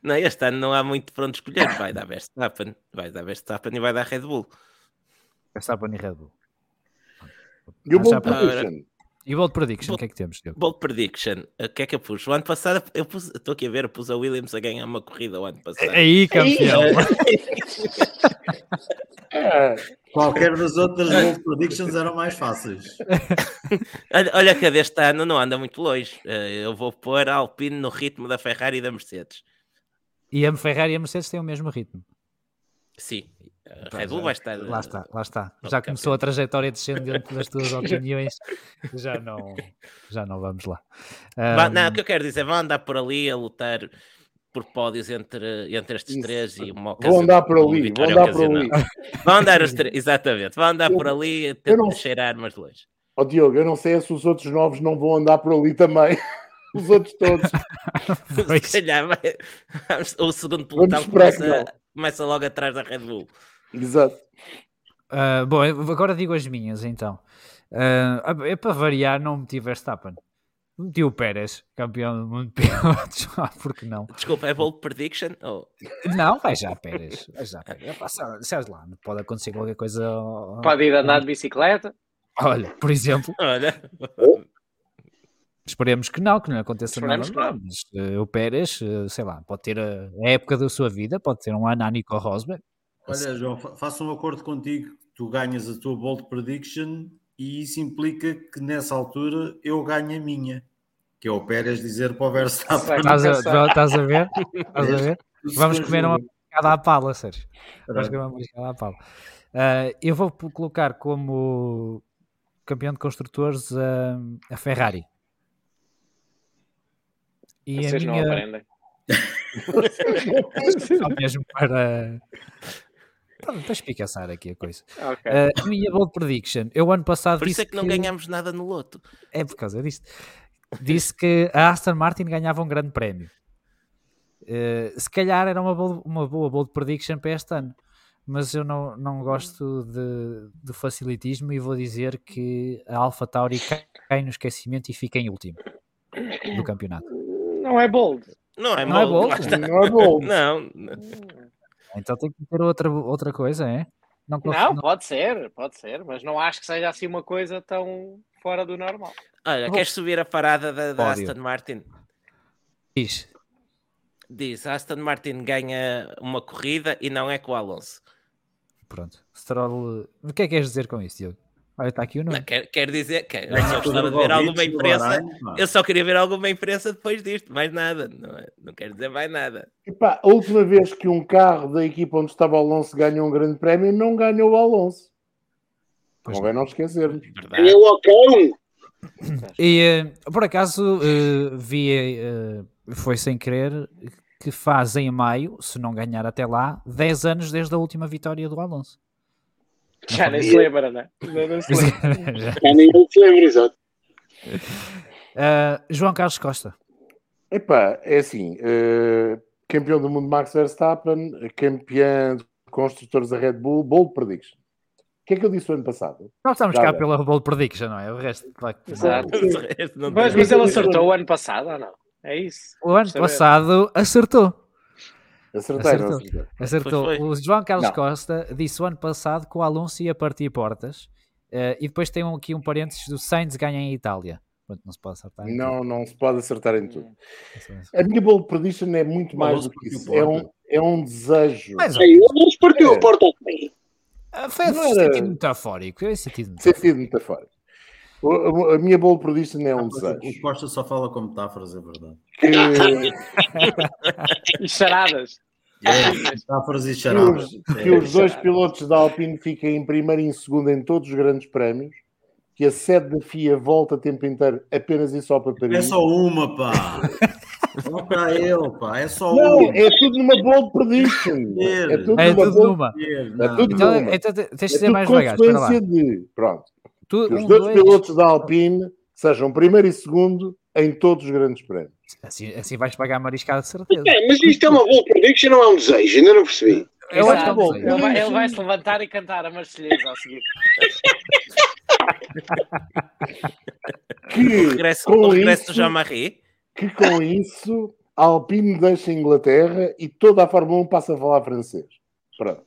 Não, este ano não há muito para onde escolher. Vai dar Verstappen, vai dar Verstappen e vai dar Red Bull. Verstappen e Red Bull. E o E o Bold Prediction, o que é que temos, Diogo? Bold Prediction, o que é que eu pus? O ano passado, eu pus, estou aqui a ver, eu pus a Williams a ganhar uma corrida o ano passado. Aí, campeão! É, Qualquer das outras bold predictions eram mais fáceis. Olha, olha que a deste ano não anda muito longe. Eh, Eu vou pôr a Alpine no ritmo da Ferrari e da Mercedes. E a Ferrari e a Mercedes têm o mesmo ritmo. Sim, Red Bull vai estar. Lá está, lá está. Já campeão. começou a trajetória descendente das tuas opiniões. Já não, já não vamos lá. Vá- Ah, não, o que eu quero dizer, vão andar por ali a lutar por pódios entre, entre estes Isso. três e uma Vou ocasião- andar por ali, vou vitória andar por ali. Vão andar os três, exatamente, vão andar Eu- por ali a tentar não- cheirar mais longe. Ó Diogo, eu não sei se os outros novos não vão andar por ali também. Os outros todos. Se calhar vai- o segundo pelotão começa, começa logo atrás da Red Bull. Exato. Ah, bom, eu agora digo as minhas então. Ah, é para variar, não meti Verstappen. Meti o Pérez, campeão do mundo de pilotos. Ah, porque não? Desculpa, é bold prediction? Oh, Não, vai já, Pérez. Vai já, Pérez. Sabe- Sabes lá, pode acontecer qualquer coisa. Pode ir andar de bicicleta. Olha, por exemplo, olha, esperemos que não, que não aconteça Esperemos nada. não. Mas eh, o Pérez, eh, sei lá, pode ter a, a época da sua vida, pode ter um ano a Nico Rosberg. Olha, João, fa- faço um acordo contigo. Tu ganhas a tua bold prediction e isso implica que nessa altura eu ganho a minha, que é o Pérez dizer para o Verstappen. Estás a, estás a ver? Estás a ver? Vamos comer uma pescada à pala, Sérgio. Vamos comer uma pescada à pala. Ah, eu vou colocar como campeão de construtores a, a Ferrari. E Vocês a não minha, aprendem. só mesmo para, para, para espicaçar aqui a coisa. Ok. Ah, a minha bold prediction, eu ano passado por isso disse é que não ganhamos nada no loto. É por causa disto. Disse que a Aston Martin ganhava um grande prémio. Eh, se calhar era uma, bold- uma boa bold prediction para este ano, mas eu não, não gosto de, do facilitismo e vou dizer que a Alpha Tauri cai, cai no esquecimento e fica em último do campeonato. Não é bold. Não é Não é bold, bold? lá está. Não é bom. Não, Então tem que ter outra, outra coisa, é? Não, não, pode ser, pode ser, mas não acho que seja assim uma coisa tão fora do normal. Olha, queres subir a parada da, da. Aston Martin? Diz. Diz, Aston Martin ganha uma corrida e não é com o Alonso. Pronto. Stroll. O que é que queres dizer com isso, Diogo? Olha, está aqui o nome. Não, quer, quer dizer que eu Ganha só gostava de ver alguma imprensa. Eu só queria ver alguma imprensa depois disto, mais nada. Não, é- não quero dizer mais nada. Epá, a última vez que um carro da equipa onde estava o Alonso ganhou um grande prémio, não ganhou o Alonso. Pois Convém não esquecermos. Ganhou o Ocon. E eh, por acaso eh, vi, eh, foi sem querer, que faz em maio, se não ganhar até lá, 10 anos desde a última vitória do Alonso. Já nem se lembra, né? Não, não se lembra. Já. Já ninguém se lembra, exato. Eh, João Carlos Costa. Epá, é assim, eh, campeão do mundo Max Verstappen, campeão de construtores da Red Bull, bold prediction. O que é que eu disse o ano passado? Nós estamos Já cá bem. pela Bold Prediction, não é? O resto. vai que- Exato. Não Mas, mas ele acertou o ano passado ou não? É isso. O ano passado acertou. Acertei, não Acertou. acertei? Acertou. Foi, foi. O João Carlos Não. Costa disse o ano passado que o Alonso ia partir portas. eh, e depois tem um- aqui um parênteses do Sainz ganha em Itália. Pronto, não se pode acertar. em Não, não se pode acertar em tudo. tudo. A minha bold prediction é muito mais do que isso. É um, é um desejo. Mas, Aí, o Alonso partiu É. a porta meio. Ah, Foi era- sentido metafórico. Foi um sentido metafórico. Sentido metafórico. O- A minha bold prediction é um O desejo. Costa só fala com metáforas, é verdade. Que, E charadas. É, metáforas e que charadas. os, que os dois pilotos da Alpine fiquem em primeiro e em segundo em todos os grandes prémios. Que a sede da FIA volta o tempo inteiro apenas e só para É Paris. só uma, pá. Olha para ele, pá. É só Não, uma. é tudo numa bold prediction. É tudo É numa tudo bold numa. É Não. tudo Então, numa. então tens de É ser tudo mais devagar. Consequência de. Pronto. Tu, Que os um, dois dois, pilotos da Alpine sejam primeiro e segundo em todos os grandes prémios. assim, assim vais pagar a mariscada de certeza. É, mas isto é uma boa prediction ou é um desejo? Ainda não percebi. Eu acho que é Exato. bom. Ele vai, ele vai se levantar e cantar a Marselhesa a seguir. Que O regresso, com o regresso isso- do Jean-Marie. que com isso a Alpine deixa a Inglaterra e toda a Fórmula 1 passa a falar francês. Pronto.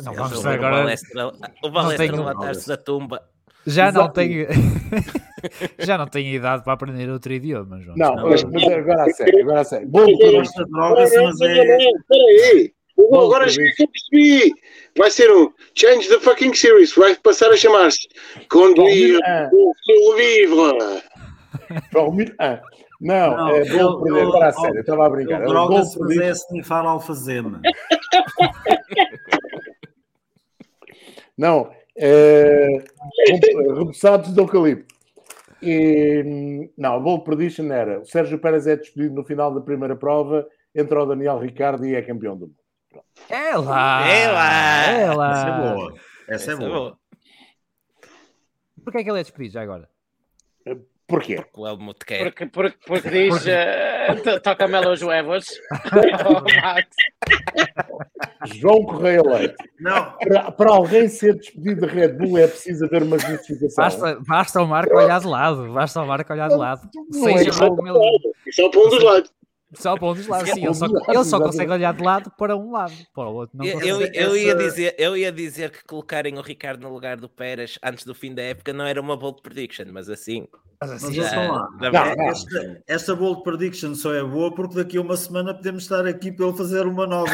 Não, Eu vamos agora- O Balestra, o Balestra tenho- levantar-se da tumba. Já não Exato. tenho. Já não tenho idade para aprender outro idioma, João. Não, não. mas mas agora a sério, agora a sério. Prediction. Costa droga-se, mas é. Espera aí. O- Bom, Agora isso. que eu percebi. Vai ser um Change the fucking series. Vai passar a chamar-se Conduire Ah, o seu vivre. Fórmula 1. Não, Não, é bold prediction. Agora a sério, eu estava a brincar. É droga-se, mas prediction. é snifar alfazema. Não, é, reboçados de eucalipto. E, não, a bold prediction era o Sérgio Pérez é despedido no final da primeira prova, entra o Daniel Ricardo e é campeão do mundo. É lá! É lá! É Essa é lá! boa. Essa é Essa é boa. boa. Porquê é que ele é despedido já agora? Porquê? O Helmut quer. Porque, porque, porque diz: eh, to- toca-me os huevos. Oh. João Correia Leite. Não, Para, para alguém ser despedido da Red Bull é preciso haver uma justificação. Basta, basta o Marco olhar de lado. Basta o Marco olhar de lado. Não é Seja só- lá como ele. Só para um dos lados. Só para um dos lados. Só Sim, ele só, ele só consegue olhar de lado para um lado. Para o outro não Eu, eu, eu ia dizer, eu ia dizer que colocarem o Ricardo no lugar do Pérez antes do fim da época não era uma bold prediction, mas assim. Mas mas assim, lá. vai. não. Esta, esta bold prediction só é boa porque daqui a uma semana podemos estar aqui para ele fazer uma nova.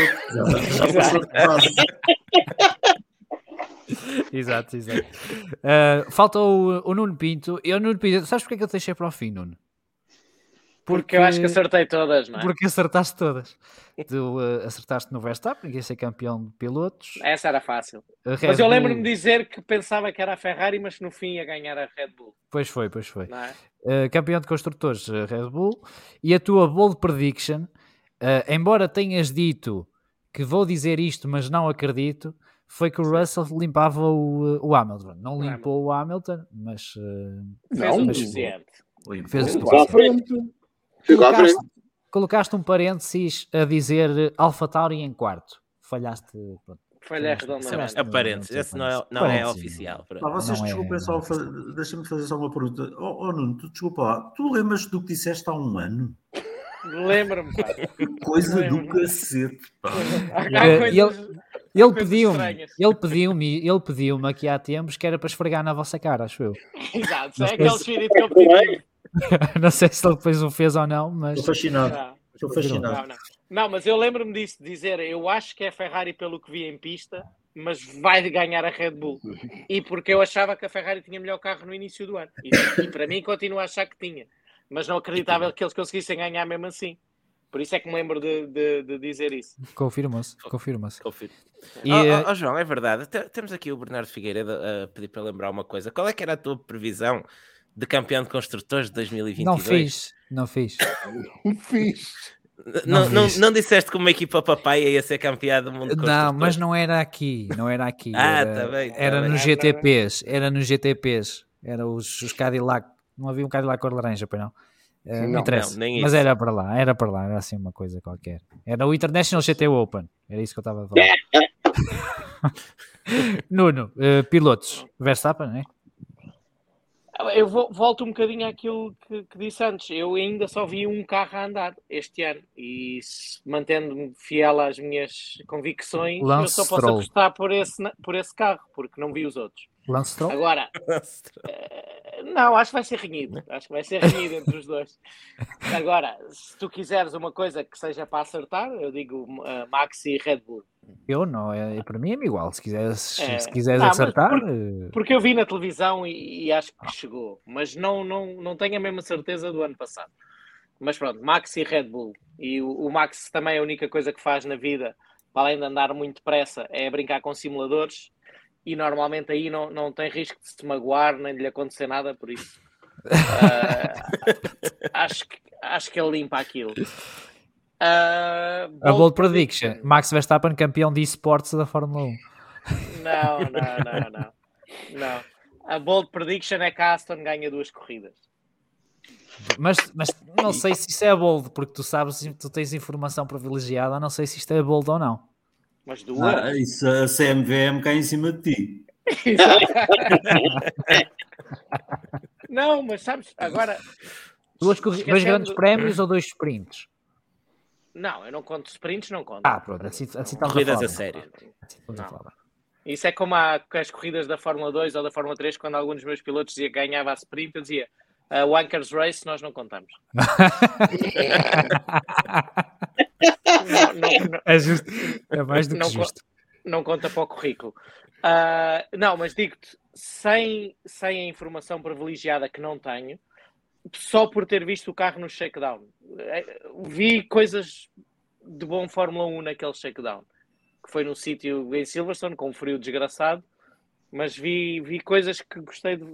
Exato, exato. Uh, falta o, o Nuno Pinto. Eu, Nuno Pinto, sabes porque é que eu deixei para o fim, Nuno? Porque eu acho que acertei todas, não é? Porque acertaste todas. Tu uh, acertaste no Verstappen, que ia ser campeão de pilotos. Essa era fácil. Mas eu lembro-me de dizer que pensava que era a Ferrari, mas no fim ia ganhar a Red Bull, Pois foi, pois foi. não é? Uh, campeão de construtores, uh, Red Bull. E a tua bold prediction, uh, embora tenhas dito que vou dizer isto, mas não acredito, foi que o Russell limpava o, o Hamilton. Não O limpou o Hamilton, mas uh, Fez Não, o mas- suficiente. Oi, fez o Ficou colocaste, colocaste um parênteses a dizer Alpha Tauri em quarto. Falhaste. pronto. Falha Isso é redonda. mais- Aparentes, esse não é, não é oficial. Pá, vocês Não é- desculpem só, fa- deixa-me fazer só uma pergunta. Oh, oh, Nuno, tu desculpa lá, tu lembras do que disseste há um ano? Lembro-me, pá. Que coisa do Lembro. cacete, pá. Há, Eh, há e coisas... Ele Coisas pediu-me, ele pediu-me, ele pediu-me aqui há tempos que era para esfregar na vossa cara, acho eu. Exato, Mas é aquele espírito que eu pedi. Não sei se ele depois o fez ou não, mas Estou fascinado. Não, Estou fascinado. não, não. Não, mas eu lembro-me disso, de dizer, eu acho que é Ferrari pelo que vi em pista, mas vai ganhar a Red Bull. E porque eu achava que a Ferrari tinha melhor carro no início do ano. E, e para mim continuo a achar que tinha. Mas não acreditava que eles conseguissem ganhar mesmo assim. Por isso é que me lembro de, de- de dizer isso. confirma-se, confirma-se. Confiro. E, Ó, eh, ó, ó, João, é verdade. Te- Temos aqui o Bernardo Figueiredo a pedir para lembrar uma coisa. Qual é que era a tua previsão de campeão de construtores de 2022? não fiz, não fiz. Fiz. Não, Não não, não disseste que uma equipa papai ia ser campeã do mundo de Não, mas não era aqui, não era aqui. Ah, era, tá bem, tá era bem. nos GTPs, era nos GTPs, era os, os Cadillac, não havia um Cadillac cor laranja, pois não. Eh, não, Não, interessa, não, nem mas isso. era para lá, era para lá, era assim uma coisa qualquer. Era o International GT Open, era isso que eu estava a falar. Nuno, eh, pilotos, Verstappen, né? Eu vou- volto um bocadinho àquilo que, que disse antes. Eu ainda só vi um carro a andar este ano e mantendo-me fiel às minhas convicções, Lance eu só posso Stroll. apostar por esse, por esse carro, porque não vi os outros. Lance Stroll? Agora, eh, não, acho que vai ser renhido. Acho que vai ser renhido entre os dois. Agora, se tu quiseres uma coisa que seja para acertar, eu digo eh, Max e Red Bull. Eu não, é, para mim é igual. Se quiseres, É. se quiseres Não, acertar, por- eh, Porque eu vi na televisão e, e acho que chegou, mas não, não, não tenho a mesma certeza do ano passado. Mas pronto, Max e Red Bull. E o, o Max também é a única coisa que faz na vida, para além de andar muito depressa, é brincar com simuladores. E normalmente aí não, não tem risco de se magoar nem de lhe acontecer nada, por isso. ah, acho, que, acho que ele limpa aquilo. Ah, a bold bold prediction: Max Verstappen campeão de esportes da Fórmula 1. Não, não, não, não. Não. A bold prediction é que a Aston ganha duas corridas. Mas, mas não sei se isso é bold, porque tu sabes, tu tens informação privilegiada, não sei se isto é bold ou não. Mas duas. Ah, isso a CMVM cai em cima de ti. Não, mas sabes, agora. Duas dois grandes prémios ou dois sprints? Não, eu não conto sprints, não conto. Ah, pronto, assim, assim estamos Corridas a sério. Assim falar. Isso é como há, as corridas da Fórmula 2 ou da Fórmula 3, quando algum dos meus pilotos dizia que ganhava a sprint, eu dizia a Wankers Race nós não contamos. Não, não- não- É justo, é mais do que Não justo. não conta para o currículo. Ah, não, mas digo-te, sem, sem a informação privilegiada que não tenho, só por ter visto o carro no shakedown, eh, vi coisas de bom Fórmula 1 naquele shakedown, que foi num sítio em Silverstone, com um frio desgraçado, mas vi, vi coisas que gostei de,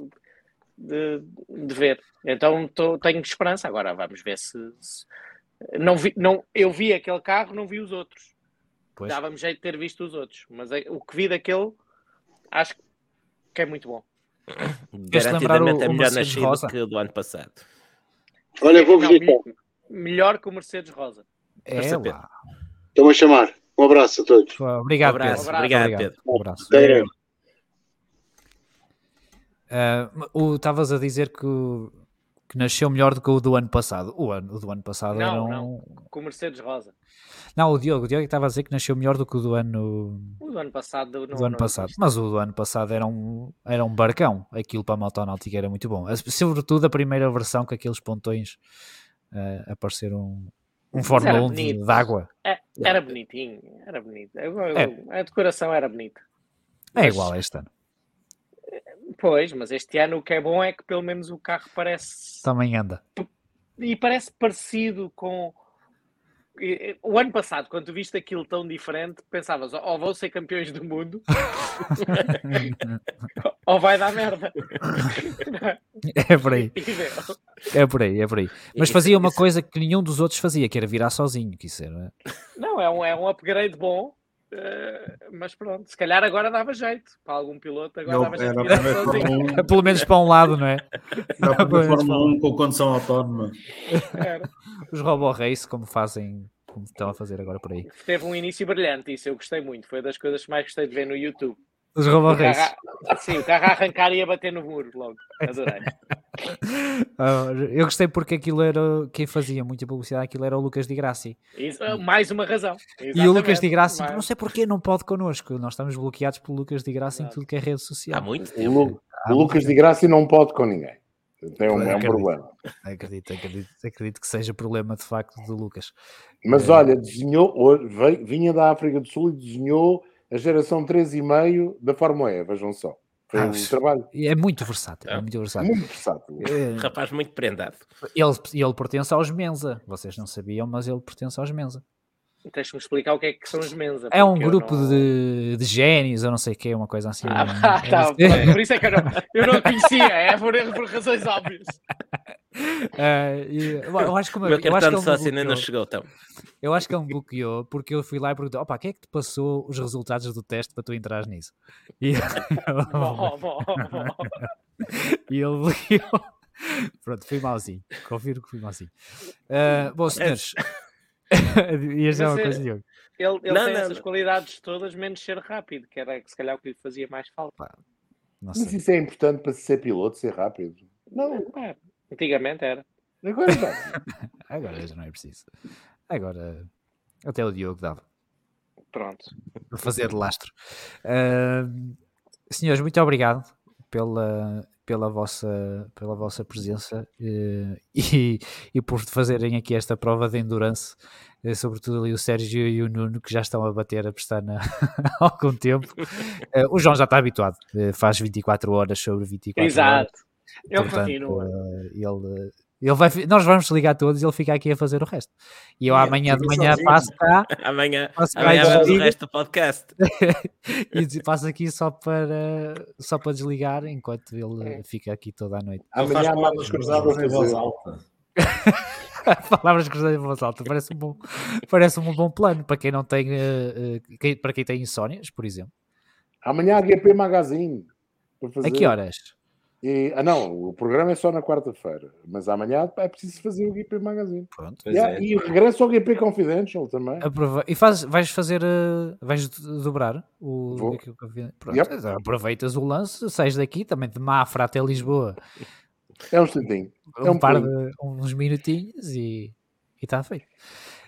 de, de ver. Então tô- tenho esperança. Agora vamos ver se. se- Não vi, não, eu vi aquele carro, não vi os outros Pois. dava-me jeito de ter visto os outros, mas é- o que vi daquele acho que é muito bom. O- Garantidamente é melhor nascido que o do ano passado. Olha, vou Não, visitar. me- melhor que o Mercedes Rosa. É lá. Estão-me a chamar. Um abraço a todos. Obrigado, Um abraço, Pedro. obrigado, Pedro. Um abraço. Ah, o- Estavas a dizer que, o- que nasceu melhor do que o do ano passado. O, ano, o do ano passado Não, era um. não. Com o Mercedes Rosa. Não, o Diogo, o Diogo estava a dizer que nasceu melhor do que o do ano, O do ano passado. Não, do ano não passado. existe. Mas o do ano passado era um, era um barcão. Aquilo para a motonáutica era muito bom. Sobretudo a primeira versão com aqueles pontões ah, apareceram um Fórmula era 1 de, de água. É, era bonitinho, era bonito. Eu- eu- É. A decoração era bonita. É igual a este ano. Pois, mas este ano o que é bom é que pelo menos o carro parece Também anda. e parece parecido com o ano passado, quando tu viste aquilo tão diferente, pensavas ou vão ser campeões do mundo ou vai dar merda. É por aí. É por aí, é por aí. Mas fazia uma coisa que nenhum dos outros fazia, que era virar sozinho, que isso era... Não, é um, é um upgrade bom, eh, mas pronto, se calhar agora dava jeito para algum piloto, agora dava jeito a 1 Pelo menos para um lado, não é? era a primeira Pois, Fórmula 1 com condução autónoma. Era. Os Robo Race, como fazem, como estão a fazer agora por aí. Teve um início brilhante, isso eu gostei muito, foi das coisas que mais gostei de ver no YouTube. Os Robo carro, Race. a- sim, o carro a arrancar e a bater no muro logo, adorei. Ah, eu gostei porque aquilo era quem fazia muita publicidade, aquilo era o Lucas Di Grassi. Isso, é mais uma razão. E o Lucas Di Grassi, Exatamente. não sei porquê, não pode connosco. Nós estamos bloqueados pelo Lucas Di Grassi em tudo que é rede social. Há muito O, tempo. O Lucas de Graça não pode com ninguém. Tem um, é um problema. Acredito, acredito, acredito que seja problema de facto do Lucas. Mas É. olha, desenhou, vinha da África do Sul e desenhou a geração 3,5 da Fórmula E, vejam só. Foi Ah, um trabalho É muito versátil, é É. muito versátil. muito versátil. Eh, Rapaz muito prendado. Ele, ele pertence aos Mensa. Vocês não sabiam, mas ele pertence aos Mensa. Tens-me explicar o que é que são os Mensa. É um grupo não- de, de génios ou não sei o que, uma coisa assim. Ah, É- tá, pronto, por isso é que eu não, eu não conhecia, é por, por razões óbvias. Eh, e- eu acho que O uma- meu eu acho que cartão de ele me sócio ainda não bloqueou. chegou, então. Eu acho que ele me bloqueou porque eu fui lá e perguntei: opa, quem é que te passou os resultados do teste para tu entrares nisso? E, Bom, bom, bom. e ele bloqueou. Pronto, fui mauzinho. Confiro que fui mauzinho. Eh, bom, senhores, ias dizer uma é- coisa, Diogo. Ele, ele Não, tem não, essas não. qualidades todas, menos ser rápido, que era se calhar o que lhe fazia mais falta. Não Mas isso é importante para ser piloto, ser rápido. Não, É, antigamente era. agora já. Agora já não é preciso. Agora até o Diogo dava. Pronto. para fazer de lastro. Ahm, senhores, muito obrigado pela, pela, vossa, pela vossa presença eh, e, e por fazerem aqui esta prova de endurance, eh, sobretudo ali o Sérgio e o Nuno, que já estão a bater a pestana há algum tempo. Eh, o João já está habituado, faz 24 horas sobre 24 horas. Ele Portanto, continua. eh, ele, ele vai, nós vamos ligar todos e ele fica aqui a fazer o resto. E eu É, amanhã de manhã sozinho. passo cá Amanhã, Posso amanhã mais vamos o resto do podcast. e passo aqui só para, só para desligar enquanto ele É. fica aqui toda a noite. Faz Amanhã palavras cruzadas em voz alta. Palavras cruzadas em voz alta, parece um bom, parece um bom plano para quem não tem, eh, eh, para quem tem insónias, por exemplo. Amanhã a GP Magazine. A que horas? E- ah, não, o programa é só na quarta-feira, mas amanhã é preciso fazer o GP Magazine. Pronto. Yeah, é. E regresso ao GP Confidential também. Aprove- E faz, vais fazer, eh, vais do- dobrar o. Vou. vi- Pronto, Yep. então aproveitas o lance, sais daqui também de Mafra até Lisboa, É um instantinho. um, É um par de uns minutinhos e está feito.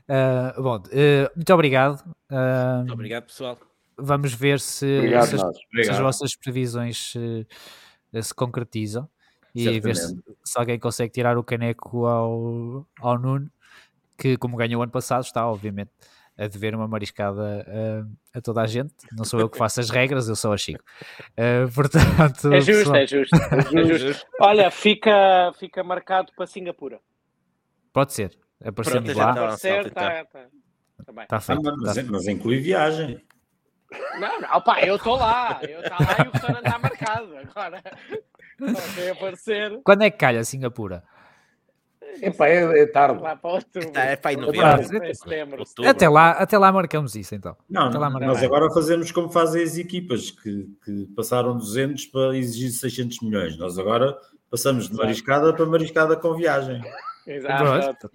Ah, bom, eh, muito obrigado. Ah, Muito obrigado, pessoal. vamos ver se, Obrigado, se as, se as vossas previsões eh, se concretizam e ver se, se alguém consegue tirar o caneco ao, ao Nuno, que como ganhou o ano passado, está obviamente a dever uma mariscada eh, a toda a gente. Não sou eu que faço as regras, eu sou a Chico. Eh, portanto, É justo, pessoal, é justo. É justo. Olha, fica, fica marcado para Singapura. pode ser. Aparecemos Pronto, lá, está. Pode ser, então. tá, tá. Tá bem. está Ah, feito. mas, tá mas, mas inclui viagem. Não, não, pá, eu estou lá. Eu estou lá e o restaurante está marcado. Agora, aparecer Quando é que calha Singapura? Epá, é, é tarde. lá para outubro. Tá, é em novembro. Setembro. Outubro. Até lá, até lá marcamos isso então. Não, Está lá nós marcado. agora fazemos como fazem as equipas, que, que passaram 200 para exigir 600 milhões. Nós agora passamos de mariscada para mariscada com viagem. Exato.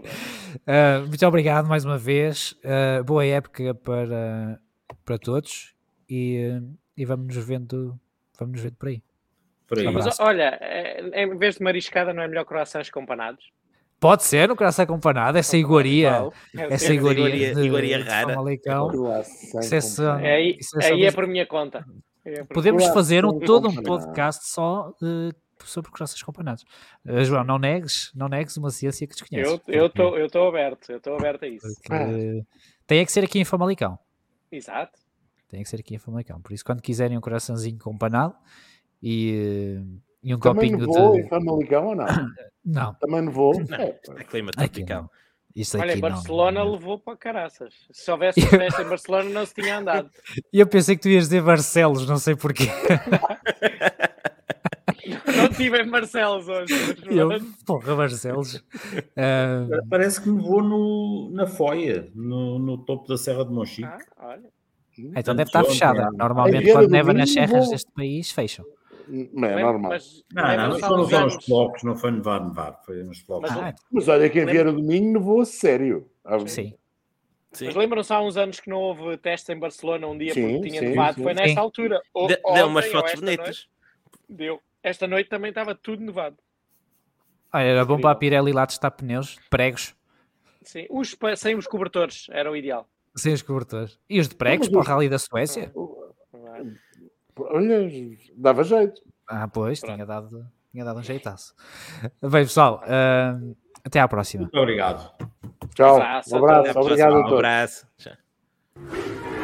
Uh, muito obrigado mais uma vez. Uh, boa época para, para todos e, uh, e vamos nos vendo, vamos nos vendo por aí. Por aí. Abraço. Mas olha, é- em vez de mariscada, não é melhor corações companados? Pode ser no coração acompanhado, essa iguaria, Vale. essa iguaria, iguaria- de, iguaria de rara. Croissant Isso é só- com- É aí, Isso é aí é por minha conta. É por- Podemos fazer um, todo um podcast só uh, sobre corações acompanhados. Uh, João, não negues, não negues uma ciência que desconheces. Eu estou eu tô aberto, eu estou aberto a isso. Porque tem é que ser aqui em Famalicão. Exato. Tem que ser aqui em Famalicão. Por isso, quando quiserem um coraçãozinho com panado e, uh, e um Também copinho nevou de. em Famalicão ou não? Não, Também nevou? É. É clima aqui tropical. não. Isto Olha, Barcelona não. levou para caraças. Se houvesse festa em Barcelona, não se tinha andado. E eu pensei que tu ias dizer Barcelos, não sei porquê. Não tive em Marcelos hoje. Eu, porra, Barcelos. Ah, Parece que nevou no, na Foia, no, no topo da Serra de Monchique. Ah, olha. então deve estar fechada. Em Normalmente, quando do neva nas serras vou- deste país, fecham. Não é normal. Mas, Mas, Não, não, mas foram uns só uns anos- flocos, não foi nevar, nevar, foi uns flocos. Mas- Ah, olha que em Vieira do Minho nevou a sério. Ah, sim. Sim. Mas lembram-se há uns anos que não houve teste em Barcelona um dia Sim, porque tinha sim, nevado? Foi nessa Sim. altura. O- De- Deu umas ontem fotos bonitas. Deu. Esta noite também estava tudo nevado. Olha, era bom para a Pirelli lá testar pneus, pregos, Sim, os, sem os cobertores era o ideal. sem os cobertores. E os de pregos para o Rally da Suécia? Olha, dava jeito. Ah, pois, Pronto. tinha dado, tinha dado um jeitaço. Bem, pessoal, ah, até à próxima. Muito obrigado. Tchau. Abraço, Um abraço. até à Obrigado a Um abraço. Tchau.